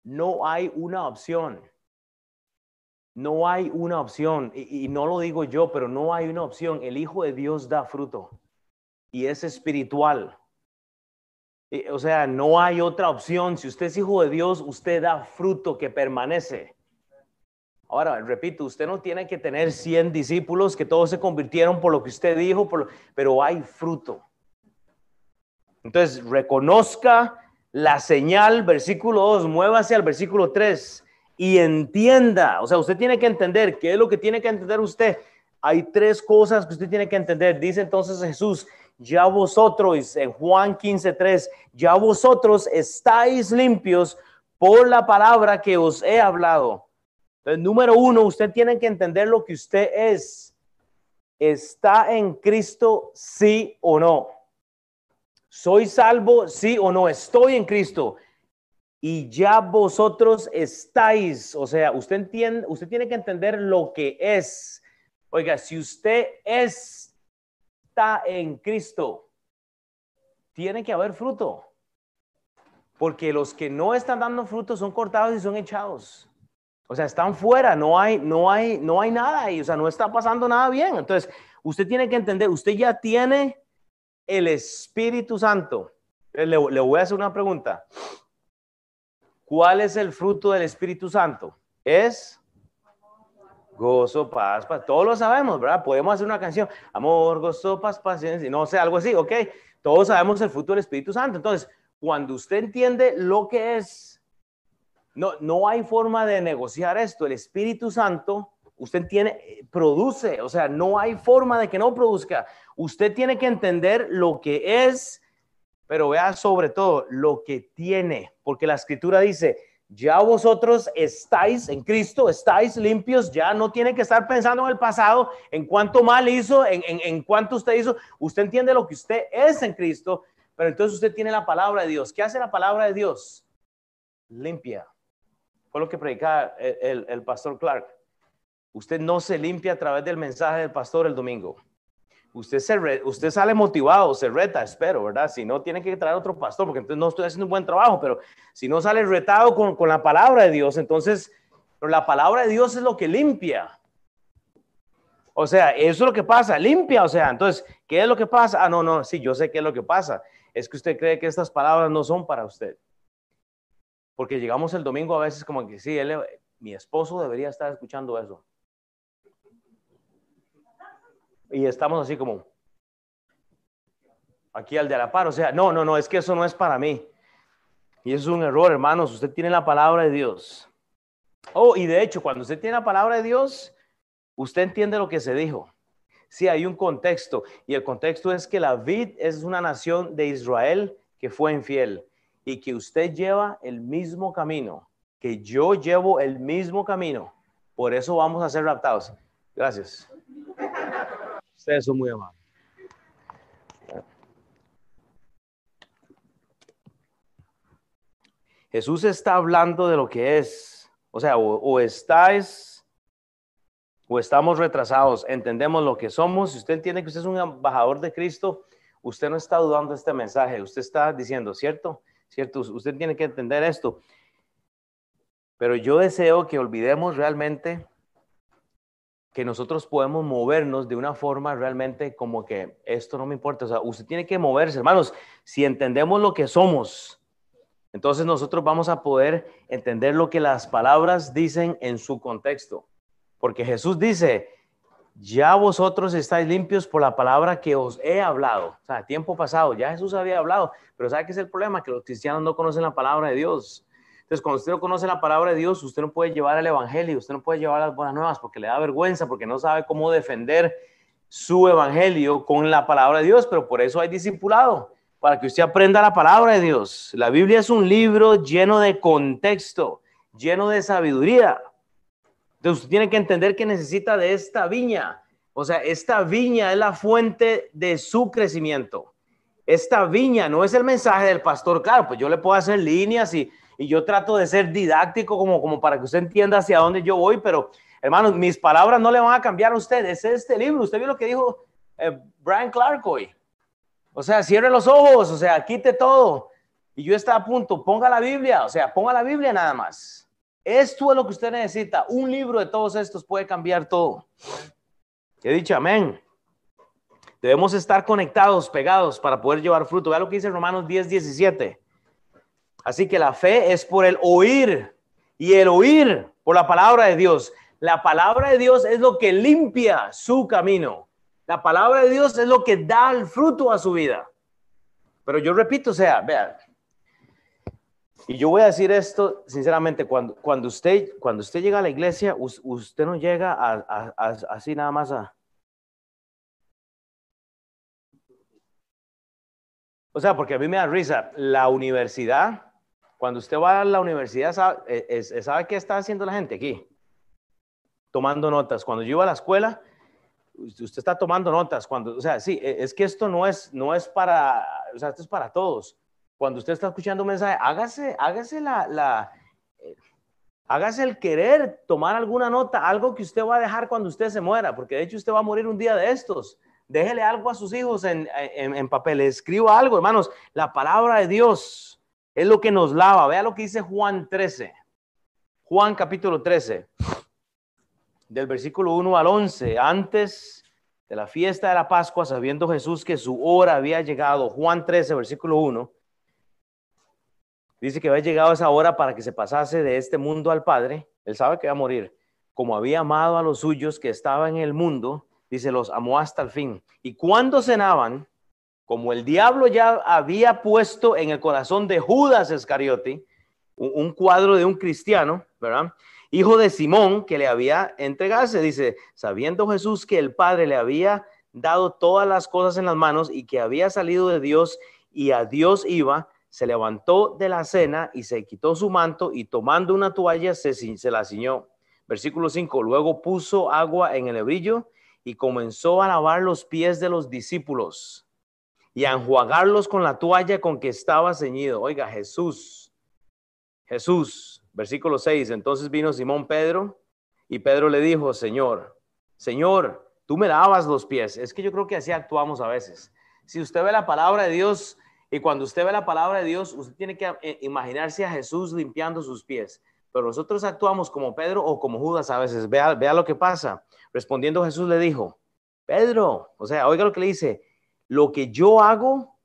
no hay una opción. No hay una opción, y, no lo digo yo, pero no hay una opción. El Hijo de Dios da fruto y es espiritual. O sea, no hay otra opción. Si usted es hijo de Dios, usted da fruto que permanece. Ahora, repito, usted no tiene que tener 100 discípulos que todos se convirtieron por lo que usted dijo, pero hay fruto. Entonces, reconozca la señal, versículo 2, muévase al versículo 3 y entienda, o sea, usted tiene que entender, ¿qué es lo que tiene que entender usted? Hay tres cosas que usted tiene que entender. Dice entonces Jesús, ya vosotros, en Juan 15, 3, ya vosotros estáis limpios por la palabra que os he hablado. Entonces, número uno, usted tiene que entender lo que usted es. ¿Está en Cristo, sí o no? ¿Soy salvo, sí o no? Estoy en Cristo y ya vosotros estáis, o sea, usted entiende, usted tiene que entender lo que es. Oiga, si usted está en Cristo, tiene que haber fruto. Porque los que no están dando fruto son cortados y son echados. O sea, están fuera, no hay, no hay, no hay nada ahí, o sea, no está pasando nada bien. Entonces, usted tiene que entender, usted ya tiene el Espíritu Santo. Le, le voy a hacer una pregunta. ¿Cuál es el fruto del Espíritu Santo? Es gozo, paz, paz. Todos lo sabemos, ¿verdad? Podemos hacer una canción, amor, gozo, paz, paciencia, no sé, algo así, ¿ok? Todos sabemos el fruto del Espíritu Santo. Entonces, cuando usted entiende lo que es, no, no hay forma de negociar esto. El Espíritu Santo, usted tiene, produce, o sea, no hay forma de que no produzca. Usted tiene que entender lo que es pero vea sobre todo lo que tiene, porque la escritura dice, ya vosotros estáis en Cristo, estáis limpios, ya no tiene que estar pensando en el pasado, en cuánto mal hizo, en, en, cuánto usted hizo, usted entiende lo que usted es en Cristo, pero entonces usted tiene la palabra de Dios. ¿Qué hace la palabra de Dios? Limpia. Fue lo que predicaba el, el pastor Clark. Usted no se limpia a través del mensaje del pastor el domingo usted, se usted sale motivado, se reta, espero, ¿verdad? Si no, tiene que traer otro pastor, porque entonces no estoy haciendo un buen trabajo, pero si no sale retado con, con la palabra de Dios, entonces, pero la palabra de Dios es lo que limpia. O sea, eso es lo que pasa, limpia, o sea, entonces, ¿qué es lo que pasa? Ah, no, no, sí, yo sé qué es lo que pasa. Es que usted cree que estas palabras no son para usted. Porque llegamos el domingo a veces como que sí, él, mi esposo debería estar escuchando eso y estamos así como aquí al de la par. O sea, no, no, no, es que eso no es para mí. Y eso es un error, hermanos. Usted tiene la palabra de Dios. Oh, y de hecho, cuando usted tiene la palabra de Dios, usted entiende lo que se dijo. Sí, hay un contexto. Y el contexto es que la vid es una nación de Israel que fue infiel y que usted lleva el mismo camino, que yo llevo el mismo camino. Por eso vamos a ser raptados. Gracias. Ustedes muy amables. Jesús está hablando de lo que es, o sea, o, estáis o estamos retrasados, entendemos lo que somos. Si usted entiende que usted es un embajador de Cristo, usted no está dudando este mensaje, usted está diciendo, ¿cierto? ¿Cierto? Usted tiene que entender esto. Pero yo deseo que olvidemos realmente que nosotros podemos movernos de una forma realmente como que esto no me importa. O sea, usted tiene que moverse, hermanos. Si entendemos lo que somos, entonces nosotros vamos a poder entender lo que las palabras dicen en su contexto. Porque Jesús dice, ya vosotros estáis limpios por la palabra que os he hablado. O sea, tiempo pasado, ya Jesús había hablado. Pero ¿sabe qué es el problema? Que los cristianos no conocen la palabra de Dios. Entonces, cuando usted no conoce la palabra de Dios, usted no puede llevar el Evangelio, usted no puede llevar las buenas nuevas porque le da vergüenza, porque no sabe cómo defender su evangelio con la palabra de Dios, pero por eso hay discipulado, para que usted aprenda la palabra de Dios. La Biblia es un libro lleno de contexto, lleno de sabiduría. Entonces usted tiene que entender que necesita de esta viña. O sea, esta viña es la fuente de su crecimiento. Esta viña no es el mensaje del pastor. Claro, pues yo le puedo hacer líneas y, y yo trato de ser didáctico como, como para que usted entienda hacia dónde yo voy, pero hermanos, mis palabras no le van a cambiar a usted. Es este libro. Usted vio lo que dijo eh, Brian Clark hoy. O sea, cierre los ojos, o sea, quite todo. Y yo está a punto, ponga la Biblia, o sea, ponga la Biblia nada más. Esto es lo que usted necesita. Un libro de todos estos puede cambiar todo. He dicho amén. Debemos estar conectados, pegados para poder llevar fruto. Vea lo que dice Romanos 10, 17. Así que la fe es por el oír y el oír por la palabra de Dios. La palabra de Dios es lo que limpia su camino. La palabra de Dios es lo que da el fruto a su vida. Pero yo repito, o sea, vea, y yo voy a decir esto sinceramente, cuando, cuando, usted, cuando usted llega a la iglesia, usted no llega a, así nada más a... O sea, porque a mí me da risa, la universidad, cuando usted va a la universidad, ¿sabe, ¿sabe qué está haciendo la gente aquí? tomando notas. Cuando yo iba a la escuela, usted está tomando notas. Cuando, o sea, sí, e, es que esto no es, no es para, o sea, esto es para todos. Cuando usted está escuchando un mensaje, hágase, hágase la, la eh, hágase el querer tomar alguna nota, algo que usted va a dejar cuando usted se muera, porque de hecho usted va a morir un día de estos. Déjele algo a sus hijos en, en, en papel, escriba algo, hermanos. La palabra de Dios es lo que nos lava. Vea lo que dice Juan 13. Juan capítulo 13 del versículo 1 al 11, antes de la fiesta de la Pascua, sabiendo Jesús que su hora había llegado, Juan 13, versículo 1, dice que había llegado esa hora para que se pasase de este mundo al Padre, él sabe que va a morir, como había amado a los suyos que estaban en el mundo, dice, los amó hasta el fin. Y cuando cenaban, como el diablo ya había puesto en el corazón de Judas Iscariote, un cuadro de un cristiano, ¿verdad? hijo de Simón, que le había entregado, dice, sabiendo Jesús que el Padre le había dado todas las cosas en las manos y que había salido de Dios y a Dios iba, se levantó de la cena y se quitó su manto y tomando una toalla se, la ciñó. Versículo 5, luego puso agua en el hebrillo y comenzó a lavar los pies de los discípulos y a enjuagarlos con la toalla con que estaba ceñido. Oiga, Jesús, Jesús Versículo 6, entonces vino Simón Pedro y Pedro le dijo, Señor, Señor, tú me lavas los pies. Es que yo creo que así actuamos a veces. Si usted ve la palabra de Dios y cuando usted ve la palabra de Dios, usted tiene que eh, imaginarse a Jesús limpiando sus pies. Pero nosotros actuamos como Pedro o como Judas a veces. Vea, vea lo que pasa. Respondiendo Jesús le dijo, Pedro, o sea, oiga lo que le dice, lo que yo hago,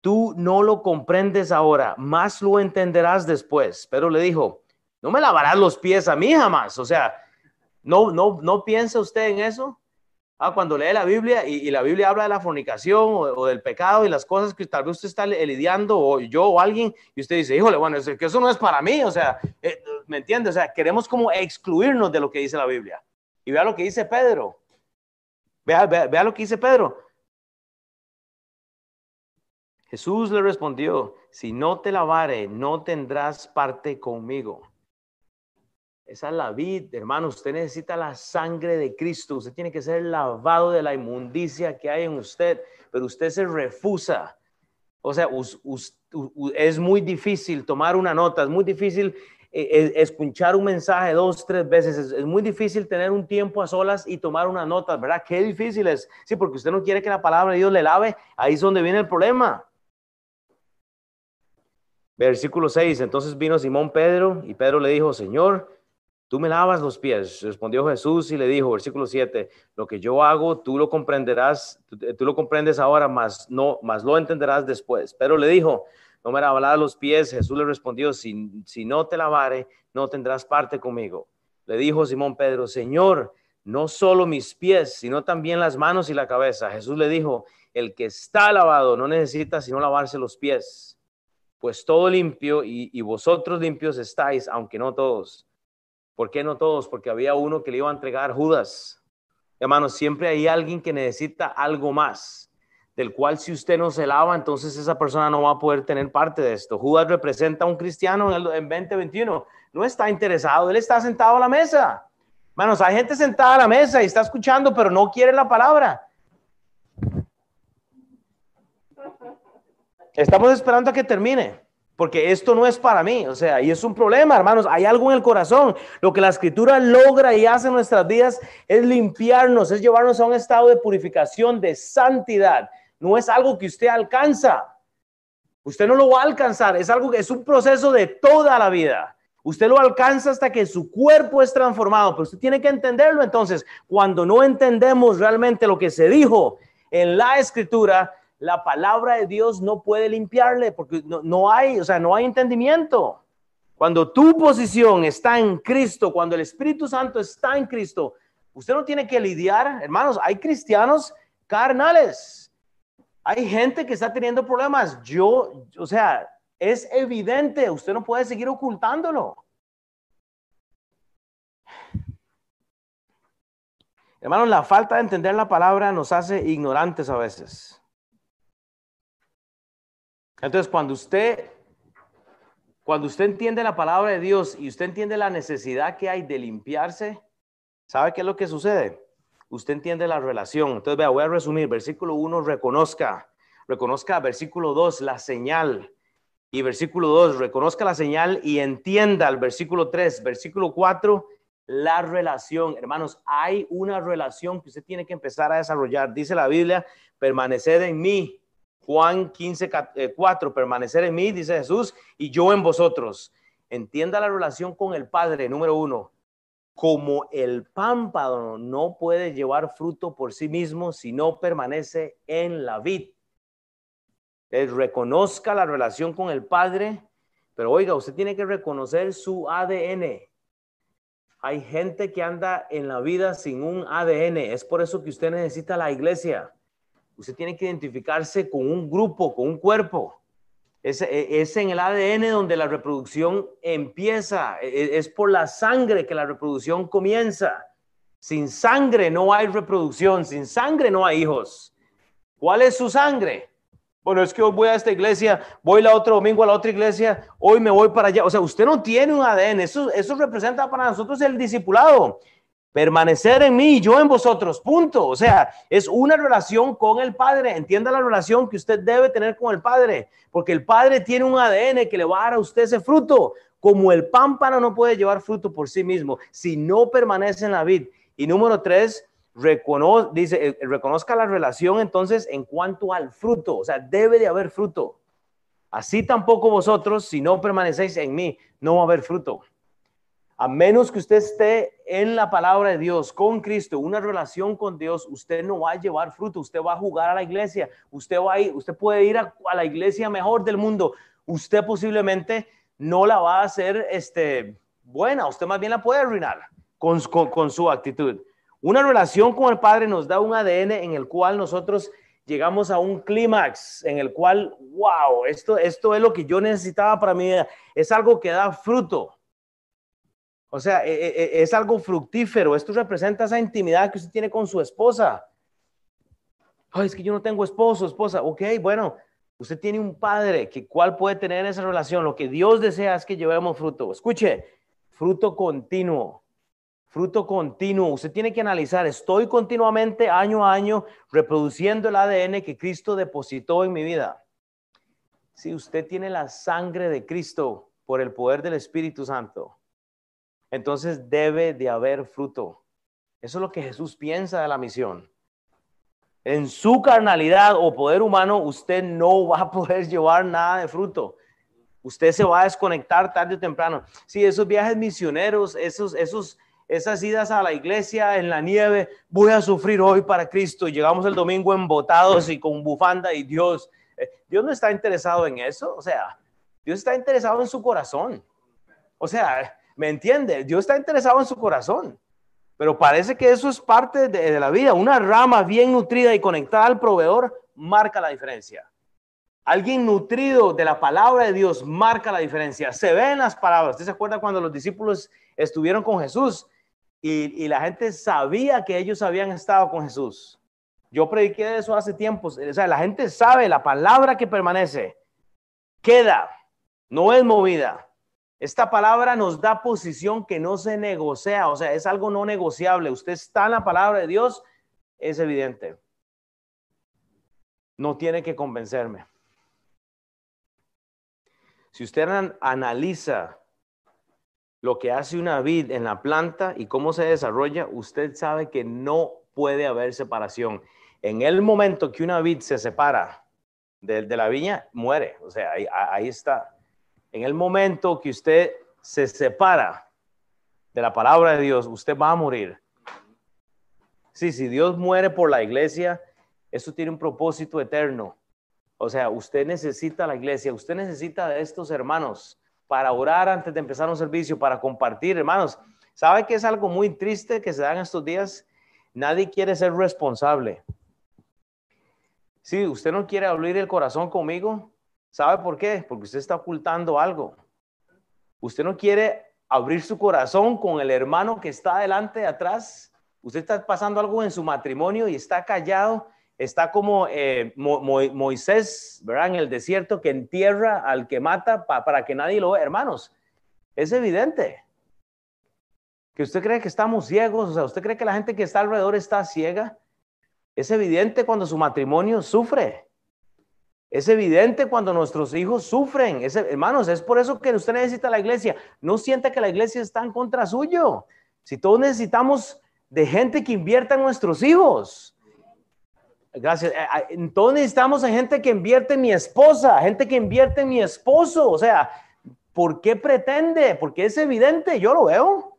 Tú no lo comprendes ahora, más lo entenderás después. Pero le dijo, no me lavarás los pies a mí jamás. O sea, no, no, no piensa usted en eso. Ah, cuando lee la Biblia y, la Biblia habla de la fornicación o, del pecado y las cosas que tal vez usted está lidiando o yo o alguien y usted dice, híjole, bueno, es que eso no es para mí. O sea, eh, ¿me entiende? O sea, queremos como excluirnos de lo que dice la Biblia. Y vea lo que dice Pedro. Vea, vea, vea lo que dice Pedro. Jesús le respondió, si no te lavare, no tendrás parte conmigo. Esa es la vida, hermano. Usted necesita la sangre de Cristo. Usted tiene que ser lavado de la inmundicia que hay en usted, pero usted se refusa. O sea, es muy difícil tomar una nota, es muy difícil eh, eh, escuchar un mensaje dos, tres veces. Es, es, muy difícil tener un tiempo a solas y tomar una nota, ¿verdad? Qué difícil es. Sí, porque usted no quiere que la palabra de Dios le lave. Ahí es donde viene el problema. Versículo 6, entonces vino Simón Pedro y Pedro le dijo, Señor, tú me lavas los pies. Respondió Jesús y le dijo, versículo 7, lo que yo hago, tú lo comprenderás, tú, lo comprendes ahora, mas no, más lo entenderás después. Pero le dijo, no me lavas los pies. Jesús le respondió, si, si no te lavare, no tendrás parte conmigo. Le dijo Simón Pedro, Señor, no solo mis pies, sino también las manos y la cabeza. Jesús le dijo, el que está lavado no necesita sino lavarse los pies pues todo limpio y, vosotros limpios estáis, aunque no todos. ¿Por qué no todos? Porque había uno que le iba a entregar Judas. Hermanos, siempre hay alguien que necesita algo más, del cual si usted no se lava, entonces esa persona no va a poder tener parte de esto. Judas representa a un cristiano en, en 2021. No está interesado, él está sentado a la mesa. Hermanos, hay gente sentada a la mesa y está escuchando, pero no quiere la palabra. Estamos esperando a que termine, porque esto no es para mí, o sea, y es un problema, hermanos, hay algo en el corazón. Lo que la escritura logra y hace en nuestras vidas es limpiarnos, es llevarnos a un estado de purificación, de santidad. No es algo que usted alcanza. Usted no lo va a alcanzar, es algo que es un proceso de toda la vida. Usted lo alcanza hasta que su cuerpo es transformado, pero usted tiene que entenderlo. Entonces, cuando no entendemos realmente lo que se dijo en la escritura, la palabra de Dios no puede limpiarle porque no, hay, o sea, no hay entendimiento. Cuando tu posición está en Cristo, cuando el Espíritu Santo está en Cristo, usted no tiene que lidiar, hermanos, hay cristianos carnales. Hay gente que está teniendo problemas. Yo, o sea, es evidente, usted no puede seguir ocultándolo. Hermanos, la falta de entender la palabra nos hace ignorantes a veces. Entonces, cuando usted, cuando usted entiende la palabra de Dios y usted entiende la necesidad que hay de limpiarse, ¿sabe qué es lo que sucede? Usted entiende la relación. Entonces, vea, voy a resumir. Versículo 1, reconozca. Reconozca, versículo 2, la señal. Y versículo 2, reconozca la señal y entienda el versículo 3. Versículo 4, la relación. Hermanos, hay una relación que usted tiene que empezar a desarrollar. Dice la Biblia, permanecer en mí Juan 15, 4, eh, permanecer en mí, dice Jesús, y yo en vosotros. Entienda la relación con el Padre, número uno. Como el pámpano no puede llevar fruto por sí mismo si no permanece en la vid. Reconozca la relación con el Padre, pero oiga, usted tiene que reconocer su ADN. Hay gente que anda en la vida sin un ADN. Es por eso que usted necesita la iglesia. Usted tiene que identificarse con un grupo, con un cuerpo. Es, es, en el ADN donde la reproducción empieza. E, e, es por la sangre que la reproducción comienza. Sin sangre no hay reproducción. Sin sangre no hay hijos. ¿Cuál es su sangre? Bueno, es que hoy voy a esta iglesia, voy el otro domingo a la otra iglesia, hoy me voy para allá. O sea, usted no tiene un ADN. Eso, eso representa para nosotros el discipulado permanecer en mí y yo en vosotros, punto. O sea, es una relación con el Padre. Entienda la relación que usted debe tener con el Padre, porque el Padre tiene un ADN que le va a dar a usted ese fruto. Como el pámpano no puede llevar fruto por sí mismo si no permanece en la vid. Y número tres, dice, eh, reconozca la relación entonces en cuanto al fruto. O sea, debe de haber fruto. Así tampoco vosotros, si no permanecéis en mí, no va a haber fruto. A menos que usted esté en la palabra de Dios, con Cristo, una relación con Dios, usted no va a llevar fruto, usted va a jugar a la iglesia, usted va a ir, usted puede ir a, la iglesia mejor del mundo, usted posiblemente no la va a hacer este, buena, usted más bien la puede arruinar con, su actitud. Una relación con el Padre nos da un ADN en el cual nosotros llegamos a un clímax en el cual, wow, esto, esto es lo que yo necesitaba para mi vida, es algo que da fruto. O sea, e, e, e, es algo fructífero. Esto representa esa intimidad que usted tiene con su esposa. Ay, es que yo no tengo esposo, esposa. Ok, bueno, usted tiene un padre que cuál puede tener esa relación. Lo que Dios desea es que llevemos fruto. Escuche, fruto continuo. Fruto continuo. Usted tiene que analizar, estoy continuamente año a año reproduciendo el ADN que Cristo depositó en mi vida. Si usted tiene la sangre de Cristo por el poder del Espíritu Santo, entonces debe de haber fruto. Eso es lo que Jesús piensa de la misión. En su carnalidad o poder humano, usted no va a poder llevar nada de fruto. Usted se va a desconectar tarde o temprano. Sí, esos viajes misioneros, esos, esos, esas idas a la iglesia en la nieve, voy a sufrir hoy para Cristo. Llegamos el domingo embotados y con bufanda y Dios, eh, Dios no está interesado en eso. O sea, Dios está interesado en su corazón. O sea, ¿Me entiende? Dios está interesado en su corazón. Pero parece que eso es parte de, la vida. Una rama bien nutrida y conectada al proveedor marca la diferencia. Alguien nutrido de la palabra de Dios marca la diferencia. Se ve en las palabras. ¿Usted se acuerda cuando los discípulos estuvieron con Jesús? y, la gente sabía que ellos habían estado con Jesús. Yo prediqué eso hace tiempo. O sea, la gente sabe la palabra que permanece, queda, no es movida. Esta palabra nos da posición que no se negocia, o sea, es algo no negociable. Usted está en la palabra de Dios, es evidente. No tiene que convencerme. Si usted analiza lo que hace una vid en la planta y cómo se desarrolla, usted sabe que no puede haber separación. En el momento que una vid se separa de, la viña, muere. O sea, ahí, está. En el momento que usted se separa de la palabra de Dios, usted va a morir. Sí, si Dios muere por la iglesia, eso tiene un propósito eterno. O sea, usted necesita la iglesia, usted necesita de estos hermanos para orar antes de empezar un servicio, para compartir, hermanos. ¿Sabe que es algo muy triste que se da estos días? Nadie quiere ser responsable. Si usted no quiere abrir el corazón conmigo, ¿sabe por qué? Porque usted está ocultando algo. Usted no quiere abrir su corazón con el hermano que está adelante, atrás. Usted está pasando algo en su matrimonio y está callado está como eh, Moisés, ¿verdad? En el desierto que entierra al que mata para que nadie lo vea. Hermanos, es evidente que usted cree que estamos ciegos, o sea, usted cree que la gente que está alrededor está ciega. Es evidente cuando su matrimonio sufre. Es evidente cuando nuestros hijos sufren. hermanos, es por eso que usted necesita la iglesia. No sienta que la iglesia está en contra suyo. Si todos necesitamos de gente que invierta en nuestros hijos, Gracias. Eh, todos necesitamos a gente que invierte en mi esposa, gente que invierte en mi esposo. O sea, ¿por qué pretende? Porque es evidente, yo lo veo.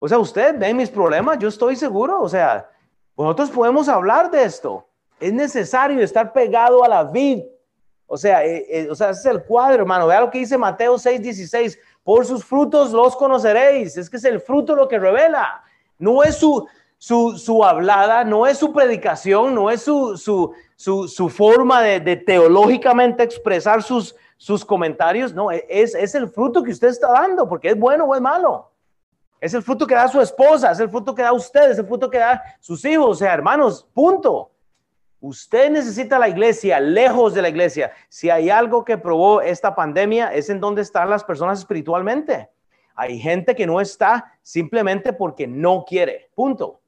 O sea, usted ve mis problemas, yo estoy seguro. O sea, nosotros podemos hablar de esto. Es necesario estar pegado a la vid. O sea, eh, eh, o sea, ese es el cuadro, hermano. Vea lo que dice Mateo 6:16. Por sus frutos los conoceréis. Es que es el fruto lo que revela. No es su, su, hablada, no es su predicación, no es su, su, forma de, teológicamente expresar sus, sus comentarios, no, es, es el fruto que usted está dando, porque es bueno o es malo. Es el fruto que da su esposa, es el fruto que da usted, es el fruto que da sus hijos, o sea, hermanos, punto. Usted necesita la iglesia, lejos de la iglesia. Si hay algo que probó esta pandemia, es en dónde están las personas espiritualmente. Hay gente que no está simplemente porque no quiere, punto.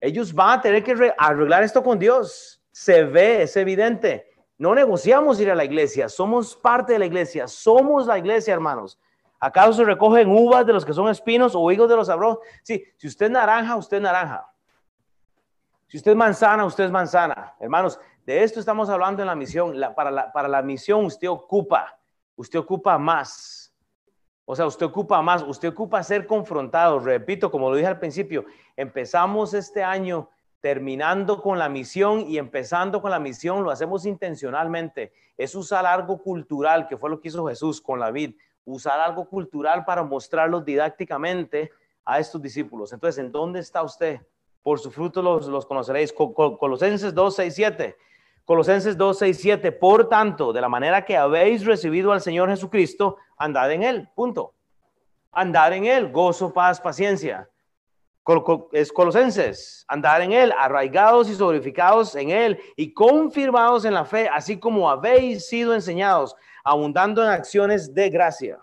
Ellos van a tener que arreglar esto con Dios. Se ve, es evidente. No negociamos ir a la iglesia, somos parte de la iglesia, somos la iglesia, hermanos. ¿Acaso se recogen uvas de los que son espinos o higos de los sabros? Sí, si usted es naranja, usted es naranja. Si usted es manzana, usted es manzana. Hermanos, de esto estamos hablando en la misión. para, la, para la misión usted ocupa, usted ocupa más. O sea, usted ocupa más, usted ocupa ser confrontado. Repito, como lo dije al principio, empezamos este año terminando con la misión y empezando con la misión, lo hacemos intencionalmente. Es usar algo cultural, que fue lo que hizo Jesús con la vid, usar algo cultural para mostrarlo didácticamente a estos discípulos. Entonces, ¿en dónde está usted? Por su fruto los, conoceréis. Colosenses 2, 6, 7. Colosenses 2, 6, 7. Por tanto, de la manera que habéis recibido al Señor Jesucristo, andad en Él. Punto. Andar en Él. Gozo, paz, paciencia. Es Colosenses. Andar en Él. Arraigados y sobreficados en Él y confirmados en la fe, así como habéis sido enseñados, abundando en acciones de gracia.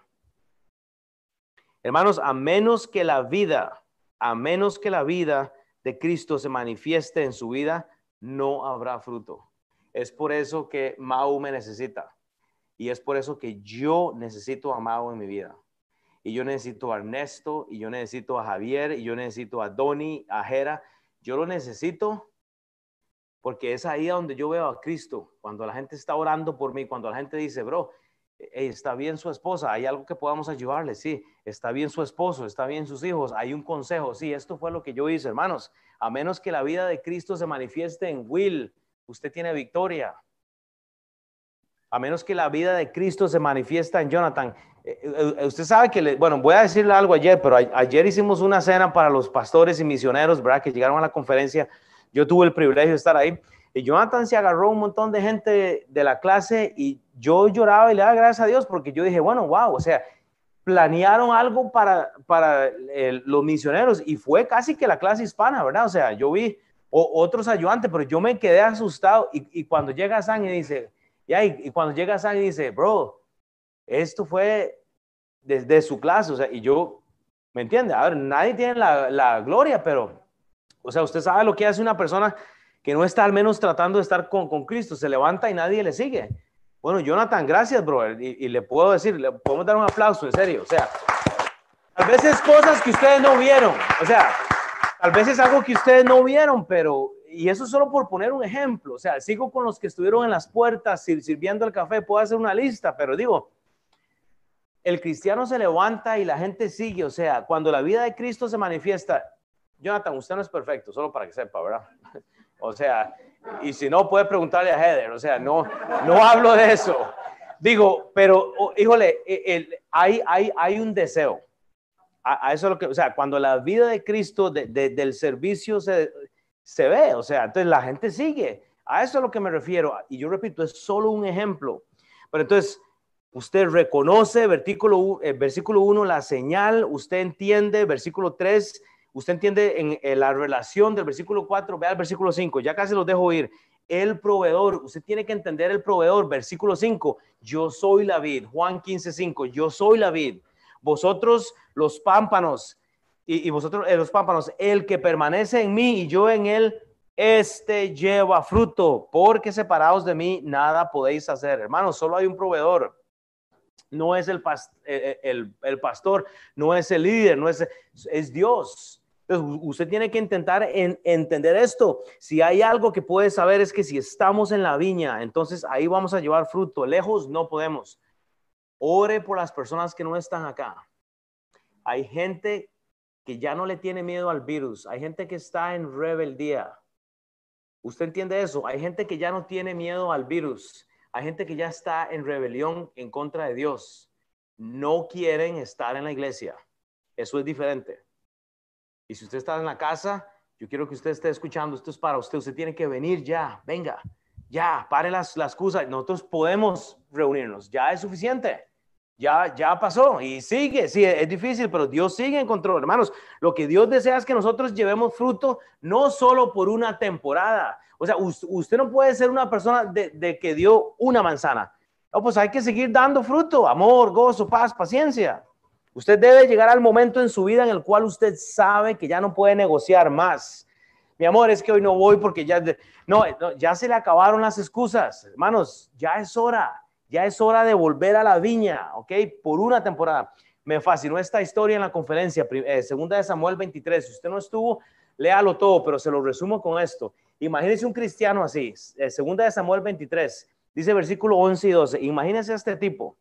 Hermanos, a menos que la vida, a menos que la vida de Cristo se manifieste en su vida, no habrá fruto. Es por eso que Mau me necesita. Y es por eso que yo necesito a Mau en mi vida. Y yo necesito a Ernesto, y yo necesito a Javier, y yo necesito a Donny, a Jera. Yo lo necesito porque es ahí donde yo veo a Cristo. Cuando la gente está orando por mí, cuando la gente dice, bro, está bien su esposa, hay algo que podamos ayudarle, sí, está bien su esposo, está bien sus hijos, hay un consejo, sí, esto fue lo que yo hice, hermanos. A menos que la vida de Cristo se manifieste en Will, usted tiene victoria. A menos que la vida de Cristo se manifiesta en Jonathan. Eh, eh, eh, usted sabe que, bueno, voy a decirle algo ayer, pero ayer hicimos una cena para los pastores y misioneros, ¿verdad? Que llegaron a la conferencia. Yo tuve el privilegio de estar ahí. Y Jonathan se agarró un montón de gente de la clase y yo lloraba y le daba gracias a Dios porque yo dije, bueno, wow, o sea, planearon algo para, para los misioneros y fue casi que la clase hispana, ¿verdad? O sea, yo vi otros ayudantes, pero yo me quedé asustado y, cuando llega San y dice, ya, y, cuando llega San y dice, bro, esto fue desde su clase, o sea, y yo, ¿me entiende? A ver, nadie tiene la, la gloria, pero, o sea, usted sabe lo que hace una persona que no está al menos tratando de estar con, con Cristo, se levanta y nadie le sigue. Bueno, Jonathan, gracias, brother. Y, le puedo decir, le podemos dar un aplauso, en serio. O sea, a veces cosas que ustedes no vieron. O sea, tal vez es algo que ustedes no vieron, pero, y eso solo por poner un ejemplo. O sea, sigo con los que estuvieron en las puertas sirviendo el café, puedo hacer una lista, pero digo, el cristiano se levanta y la gente sigue. O sea, cuando la vida de Cristo se manifiesta, Jonathan, usted no es perfecto, solo para que sepa, ¿verdad? O sea, y si no, puede preguntarle a Heather. O sea, no, no hablo de eso. Digo, pero, híjole, e, hay, hay, hay un deseo. A, eso es lo que, o sea, cuando la vida de Cristo, del servicio se, se ve, o sea, entonces la gente sigue. A eso es lo que me refiero. Y yo repito, es solo un ejemplo. Pero entonces, usted reconoce, versículo, eh, versículo 1, la señal, usted entiende, versículo 3, Usted entiende en, la relación del versículo 4, vea el versículo 5, ya casi los dejo ir. El proveedor, usted tiene que entender el proveedor, versículo 5, yo soy la vid, Juan 15, 5, yo soy la vid, vosotros los pámpanos, y, vosotros eh, los pámpanos, el que permanece en mí y yo en él, este lleva fruto, porque separados de mí nada podéis hacer. Hermanos, solo hay un proveedor. No es el, eh, eh, el, pastor, no es el líder, no es, es Dios. Usted tiene que intentar entender esto. Si hay algo que puede saber es que si estamos en la viña, entonces ahí vamos a llevar fruto. Lejos no podemos. Ore por las personas que no están acá. Hay gente que ya no le tiene miedo al virus. Hay gente que está en rebeldía. ¿Usted entiende eso? Hay gente que ya no tiene miedo al virus. Hay gente que ya está en rebelión en contra de Dios. No quieren estar en la iglesia. Eso es diferente. Y si usted está en la casa, yo quiero que usted esté escuchando, esto es para usted, usted tiene que venir ya, venga, ya, pare las, las excusas, nosotros podemos reunirnos, ya es suficiente, ya, ya pasó y sigue, sí, es difícil, pero Dios sigue en control, hermanos, lo que Dios desea es que nosotros llevemos fruto no solo por una temporada, o sea, usted no puede ser una persona de, de que dio una manzana, no, pues hay que seguir dando fruto, amor, gozo, paz, paciencia. Usted debe llegar al momento en su vida en el cual usted sabe que ya no puede negociar más. Mi amor, es que hoy no voy porque ya no, ya se le acabaron las excusas. Hermanos, ya es hora. Ya es hora de volver a la viña, ¿ok? Por una temporada. Me fascinó esta historia en la conferencia, eh, segunda de Samuel 23. Si usted no estuvo, léalo todo, pero se lo resumo con esto. Imagínese un cristiano así, eh, segunda de Samuel 23, dice versículo 11 y 12. Imagínese a este tipo.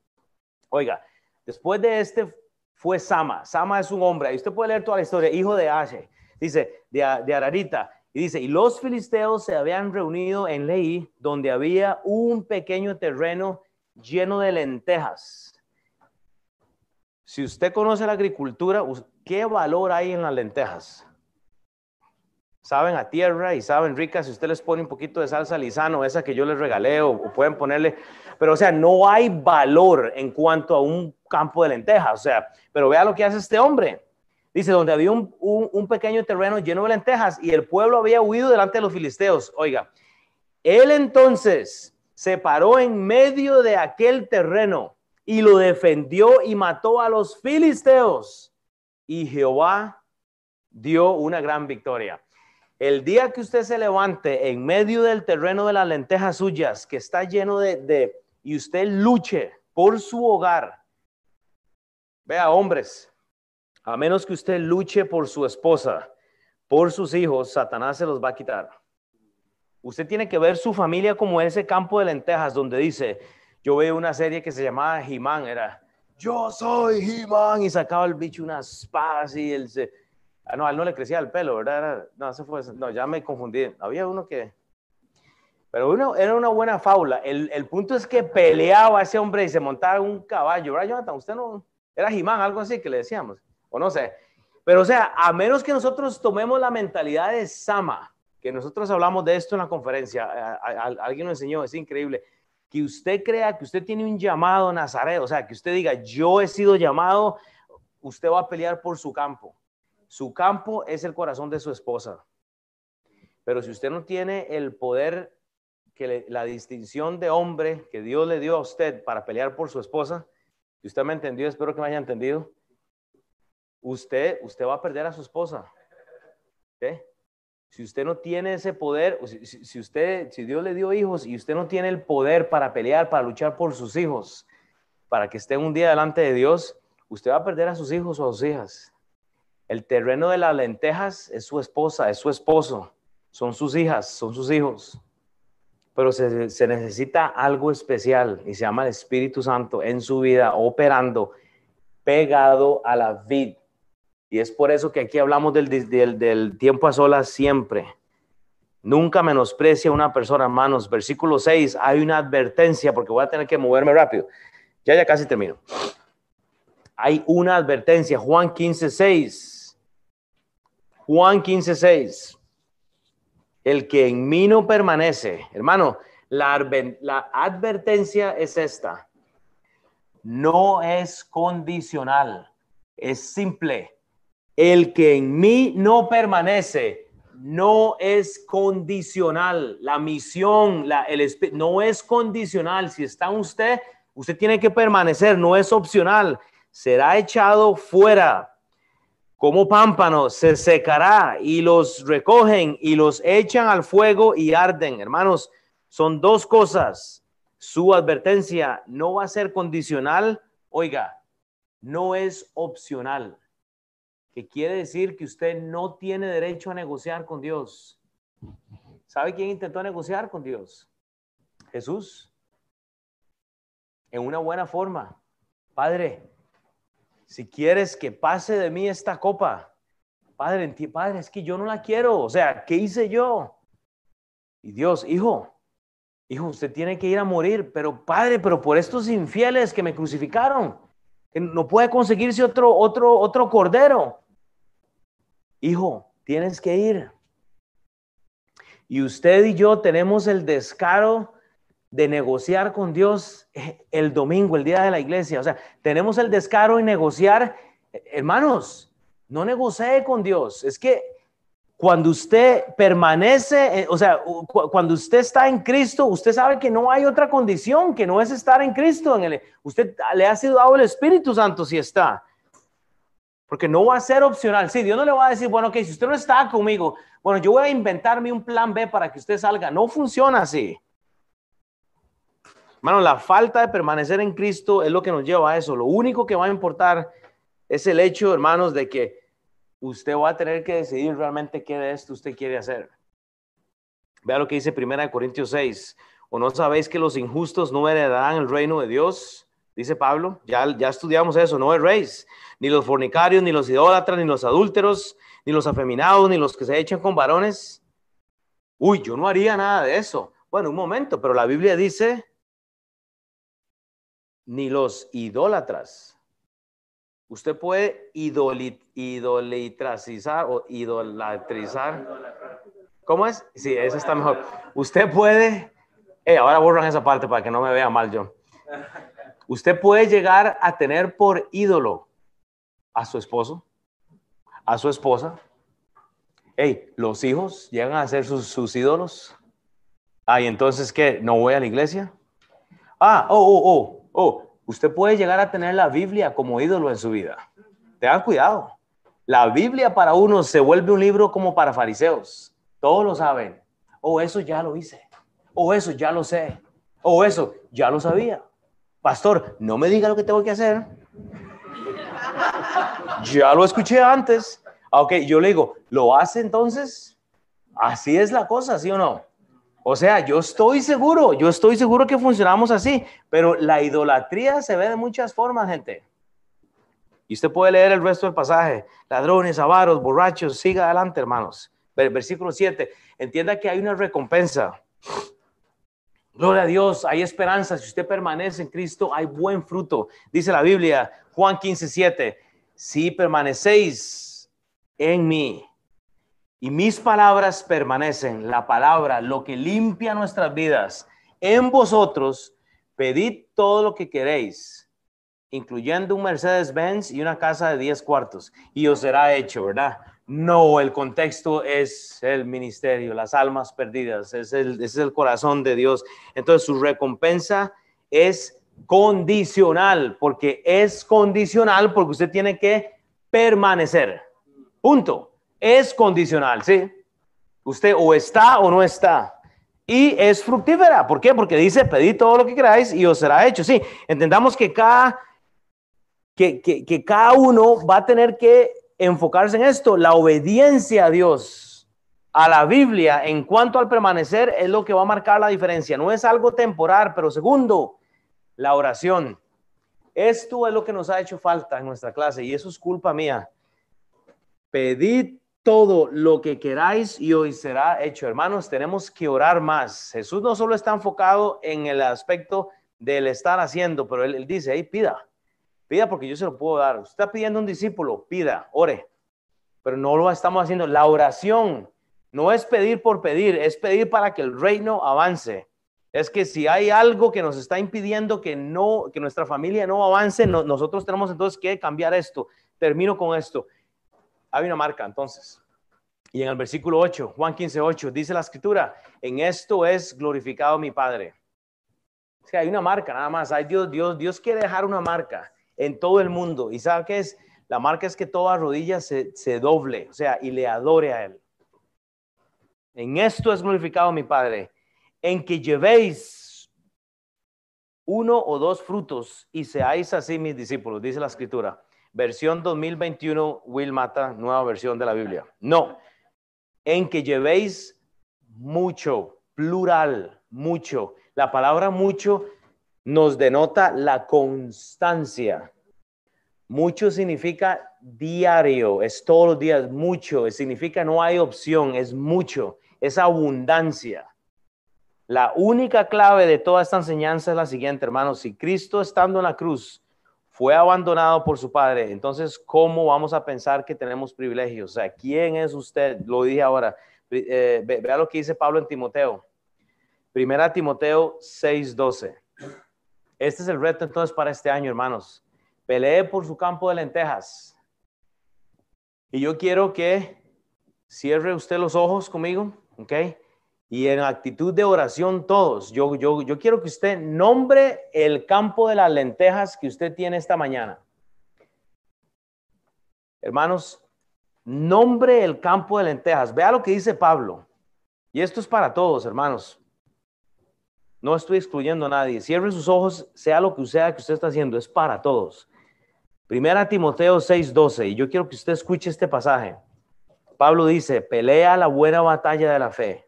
Oiga, después de este fue Sama. Sama es un hombre, y usted puede leer toda la historia, hijo de Ashe, dice, de, Ararita. Y dice, y los filisteos se habían reunido en Leí, donde había un pequeño terreno lleno de lentejas. Si usted conoce la agricultura, ¿qué valor hay en las lentejas? Saben a tierra y saben ricas. Si usted les pone un poquito de salsa lisano, esa que yo les regalé, o, pueden ponerle, pero o sea, no hay valor en cuanto a un campo de lentejas. O sea, pero vea lo que hace este hombre. Dice, donde había un, pequeño terreno lleno de lentejas y el pueblo había huido delante de los filisteos. Oiga, él entonces se paró en medio de aquel terreno y lo defendió y mató a los filisteos. Y Jehová dio una gran victoria. El día que usted se levante en medio del terreno de las lentejas suyas, que está lleno de, y usted luche por su hogar, Vea, hombres, a menos que usted luche por su esposa, por sus hijos, Satanás se los va a quitar. Usted tiene que ver su familia como ese campo de lentejas donde dice, yo veo una serie que se llamaba He-Man, era, yo soy He-Man, y sacaba el bicho unas espadas y él se... Ah, no, a no le crecía el pelo, ¿verdad? no, se fue, no, ya me confundí. Había uno que... Pero uno, era una buena fábula. El, el punto es que peleaba ese hombre y se montaba un caballo, ¿verdad, Jonathan? Usted no... Era Jimán, algo así que le decíamos, o no sé. Pero o sea, a menos que nosotros tomemos la mentalidad de Sama, que nosotros hablamos de esto en la conferencia, alguien nos enseñó, es increíble. que usted crea que usted tiene un llamado Nazaret, o sea, que usted diga, yo he sido llamado, usted va a pelear por su campo. Su campo es el corazón de su esposa. Pero si usted no tiene el poder, que la distinción de hombre que Dios le dio a usted para pelear por su esposa, y usted me entendió, espero que me haya entendido, usted, usted va a perder a su esposa. Si usted no tiene ese poder, si, usted, si Dios le dio hijos y usted no tiene el poder para pelear, para luchar por sus hijos, para que estén un día delante de Dios, usted va a perder a sus hijos o a sus hijas. El terreno de las lentejas es su esposa, es su esposo, son sus hijas, son sus hijos. Pero se, necesita algo especial y se llama el Espíritu Santo en su vida, operando, pegado a la vid y es por eso que aquí hablamos del, tiempo a solas siempre. Nunca menosprecia a una persona, hermanos. Versículo 6, hay una advertencia, porque voy a tener que moverme rápido. Ya, ya casi termino. Hay una advertencia, Juan 15, 6. Juan 15, 6. El que en mí no permanece, hermano, la, advertencia es esta. No es condicional, es simple el que en mí no permanece no es condicional. La misión, la, el no es condicional. Si está usted, usted tiene que permanecer, no es opcional. Será echado fuera como pámpano, se secará y los recogen y los echan al fuego y arden. Hermanos, son dos cosas. Su advertencia no va a ser condicional. Oiga, no es opcional que quiere decir que usted no tiene derecho a negociar con Dios. ¿Sabe quién intentó negociar con Dios? Jesús. En una buena forma. Padre, si quieres que pase de mí esta copa, Padre, Padre, es que yo no la quiero. O sea, ¿qué hice yo? Y Dios, hijo, hijo, usted tiene que ir a morir, pero Padre, pero por estos infieles que me crucificaron, no puede conseguirse otro, otro, otro cordero hijo, tienes que ir. Y usted y yo tenemos el descaro de negociar con Dios el domingo, el día de la iglesia. O sea, tenemos el descaro de negociar. Hermanos, no negocie con Dios. Es que cuando usted permanece, o sea, cuando usted está en Cristo, usted sabe que no hay otra condición que no es estar en Cristo. En el, usted le ha sido dado el Espíritu Santo si está. Porque no va a ser opcional. Sí, Dios no le va a decir, bueno, ok, si usted no está conmigo, bueno, yo voy a inventarme un plan B para que usted salga. No funciona así. Hermano, la falta de permanecer en Cristo es lo que nos lleva a eso. Lo único que va a importar es el hecho, hermanos, de que usted va a tener que decidir realmente qué de esto usted quiere hacer. Vea lo que dice 1 Corintios 6. ¿O no sabéis que los injustos no heredarán el reino de Dios? dice Pablo, ya, ya estudiamos eso, no rey, ni los fornicarios, ni los idólatras, ni los adúlteros, ni los afeminados, ni los que se echan con varones. Uy, yo no haría nada de eso. Bueno, un momento, pero la Biblia dice, ni los idólatras. Usted puede idolatrizar o idolatrizar. ¿Cómo es? Sí, eso está mejor. Usted puede, eh, ahora borran esa parte para que no me vea mal yo. Usted puede llegar a tener por ídolo a su esposo, a su esposa. Hey, los hijos llegan a ser sus, ídolos. Ah, entonces qué? ¿No voy a la iglesia? Ah, oh, oh, oh, oh. Usted puede llegar a tener la Biblia como ídolo en su vida. Tengan cuidado. La Biblia para unos se vuelve un libro como para fariseos. Todos lo saben. Oh, eso ya lo hice. O oh, eso ya lo sé. O oh, eso ya lo sabía pastor, no me diga lo que tengo que hacer. Ya lo escuché antes. Ah, ok, yo le digo, ¿lo hace entonces? Así es la cosa, ¿sí o no? O sea, yo estoy seguro, yo estoy seguro que funcionamos así, pero la idolatría se ve de muchas formas, gente. Y usted puede leer el resto del pasaje. Ladrones, avaros, borrachos, siga adelante, hermanos. Versículo 7. Entienda que hay una recompensa. Gloria a Dios, hay esperanza. Si usted permanece en Cristo, hay buen fruto. Dice la Biblia, Juan 15, 7, si permanecéis en mí y mis palabras permanecen, la palabra, lo que limpia nuestras vidas, en vosotros, pedid todo lo que queréis, incluyendo un Mercedes-Benz y una casa de 10 cuartos, y os será hecho, ¿verdad? No, el contexto es el ministerio, las almas perdidas, es el, es el corazón de Dios. Entonces su recompensa es condicional, porque es condicional porque usted tiene que permanecer. Punto. Es condicional, ¿sí? Usted o está o no está. Y es fructífera. ¿Por qué? Porque dice, pedid todo lo que queráis y os será hecho. Sí, entendamos que cada, que, que, que cada uno va a tener que enfocarse en esto. La obediencia a Dios, a la Biblia, en cuanto al permanecer, es lo que va a marcar la diferencia. No es algo temporal, pero segundo, la oración. Esto es lo que nos ha hecho falta en nuestra clase y eso es culpa mía. Pedid todo lo que queráis y hoy será hecho. Hermanos, tenemos que orar más. Jesús no solo está enfocado en el aspecto del estar haciendo, pero él, dice, hey, pida, pida porque yo se lo puedo dar. Usted está pidiendo un discípulo, pida, ore, pero no lo estamos haciendo. La oración no es pedir por pedir, es pedir para que el reino avance es que si hay algo que nos está impidiendo que no que nuestra familia no avance, nosotros tenemos entonces que cambiar esto. Termino con esto. Hay una marca entonces. Y en el versículo 8, Juan 15, 8, dice la escritura, en esto es glorificado mi Padre. Es que hay una marca nada más. Hay Dios, Dios, Dios quiere dejar una marca en todo el mundo. ¿Y sabe qué es? La marca es que toda rodilla se, se doble, o sea, y le adore a Él. En esto es glorificado mi Padre en que llevéis uno o dos frutos y seáis así mis discípulos, dice la escritura. Versión 2021, Will Mata, nueva versión de la Biblia. No, en que llevéis mucho, plural, mucho. La palabra mucho nos denota la constancia. Mucho significa diario, es todos los días, mucho, significa no hay opción, es mucho, es abundancia. La única clave de toda esta enseñanza es la siguiente, hermanos. Si Cristo estando en la cruz fue abandonado por su Padre, entonces, ¿cómo vamos a pensar que tenemos privilegios? O sea, ¿quién es usted? Lo dije ahora. Eh, vea lo que dice Pablo en Timoteo. Primera Timoteo 6:12. Este es el reto entonces para este año, hermanos. Pelee por su campo de lentejas. Y yo quiero que cierre usted los ojos conmigo, ¿ok? Y en actitud de oración todos. Yo, yo, yo quiero que usted nombre el campo de las lentejas que usted tiene esta mañana. Hermanos, nombre el campo de lentejas. Vea lo que dice Pablo. Y esto es para todos, hermanos. No estoy excluyendo a nadie. Cierre sus ojos, sea lo que sea que usted está haciendo, es para todos. Primera Timoteo 6:12. Y yo quiero que usted escuche este pasaje. Pablo dice, pelea la buena batalla de la fe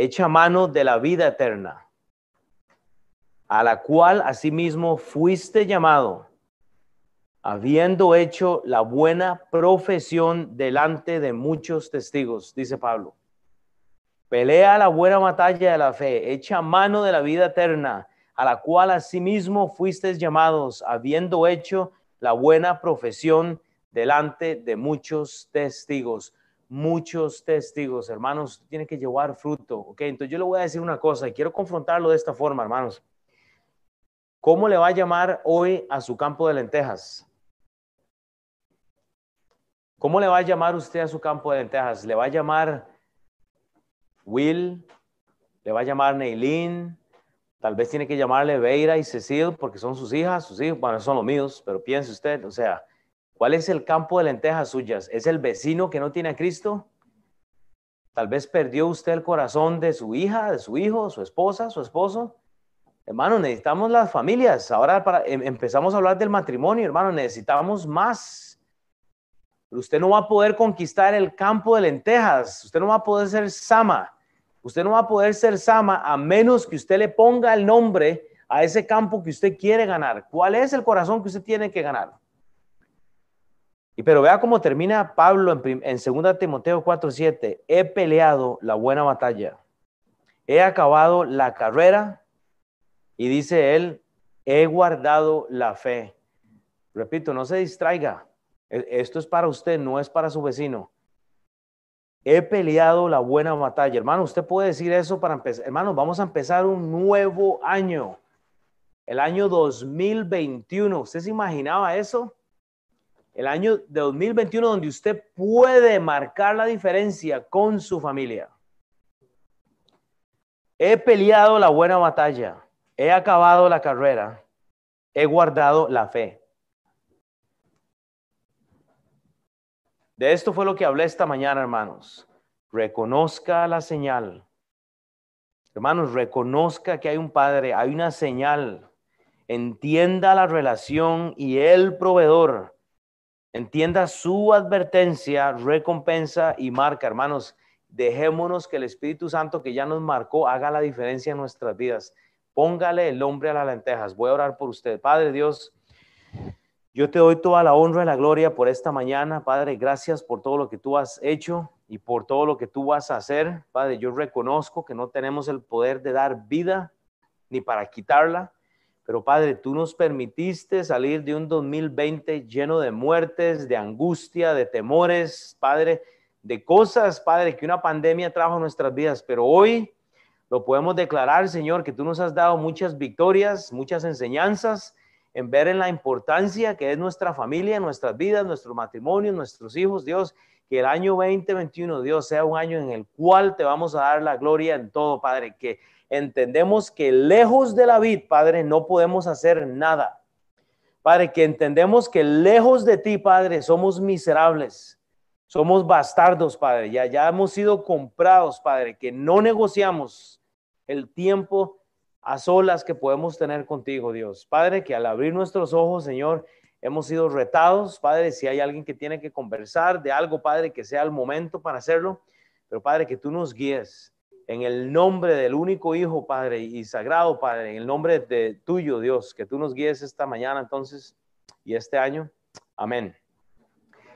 Echa mano de la vida eterna, a la cual asimismo fuiste llamado, habiendo hecho la buena profesión delante de muchos testigos, dice Pablo. Pelea la buena batalla de la fe, echa mano de la vida eterna, a la cual asimismo fuiste llamados, habiendo hecho la buena profesión delante de muchos testigos muchos testigos, hermanos, tiene que llevar fruto, ¿ok? Entonces yo le voy a decir una cosa y quiero confrontarlo de esta forma, hermanos. ¿Cómo le va a llamar hoy a su campo de lentejas? ¿Cómo le va a llamar usted a su campo de lentejas? ¿Le va a llamar Will? ¿Le va a llamar Neilin? Tal vez tiene que llamarle Veira y Cecil porque son sus hijas, sus hijos, bueno, son los míos, pero piense usted, o sea, ¿Cuál es el campo de lentejas suyas? ¿Es el vecino que no tiene a Cristo? Tal vez perdió usted el corazón de su hija, de su hijo, su esposa, su esposo. Hermano, necesitamos las familias. Ahora para, em, empezamos a hablar del matrimonio, hermano, necesitamos más. usted no va a poder conquistar el campo de lentejas. Usted no va a poder ser Sama. Usted no va a poder ser Sama a menos que usted le ponga el nombre a ese campo que usted quiere ganar. ¿Cuál es el corazón que usted tiene que ganar? Y pero vea cómo termina Pablo en, en 2 Timoteo 4:7. He peleado la buena batalla. He acabado la carrera. Y dice él, he guardado la fe. Repito, no se distraiga. E, esto es para usted, no es para su vecino. He peleado la buena batalla. Hermano, usted puede decir eso para empezar. Hermano, vamos a empezar un nuevo año. el año 2021. ¿Usted se imaginaba eso? El año de 2021 donde usted puede marcar la diferencia con su familia. He peleado la buena batalla, he acabado la carrera, he guardado la fe. De esto fue lo que hablé esta mañana, hermanos. Reconozca la señal. Hermanos, reconozca que hay un Padre, hay una señal. Entienda la relación y el proveedor. Entienda su advertencia, recompensa y marca, hermanos. Dejémonos que el Espíritu Santo que ya nos marcó haga la diferencia en nuestras vidas. Póngale el hombre a las lentejas. Voy a orar por usted. Padre Dios, yo te doy toda la honra y la gloria por esta mañana. Padre, gracias por todo lo que tú has hecho y por todo lo que tú vas a hacer. Padre, yo reconozco que no tenemos el poder de dar vida ni para quitarla. Pero Padre, tú nos permitiste salir de un 2020 lleno de muertes, de angustia, de temores, Padre, de cosas, Padre, que una pandemia trajo a nuestras vidas, pero hoy lo podemos declarar, Señor, que tú nos has dado muchas victorias, muchas enseñanzas en ver en la importancia que es nuestra familia, nuestras vidas, nuestro matrimonio, nuestros hijos, Dios, que el año 2021, Dios, sea un año en el cual te vamos a dar la gloria en todo, Padre, que entendemos que lejos de la vid, Padre, no podemos hacer nada. Padre, que entendemos que lejos de ti, Padre, somos miserables somos bastardos, Padre. Ya, ya hemos sido comprados, Padre, que no negociamos el tiempo a solas que podemos tener contigo, Dios. Padre, que al abrir nuestros ojos, Señor, hemos sido retados, Padre, si hay alguien que tiene que conversar de algo, Padre, que sea el momento para hacerlo. Pero, Padre, que tú nos guíes en el nombre del único Hijo, Padre, y sagrado, Padre, en el nombre de tuyo, Dios, que tú nos guíes esta mañana entonces y este año. Amén.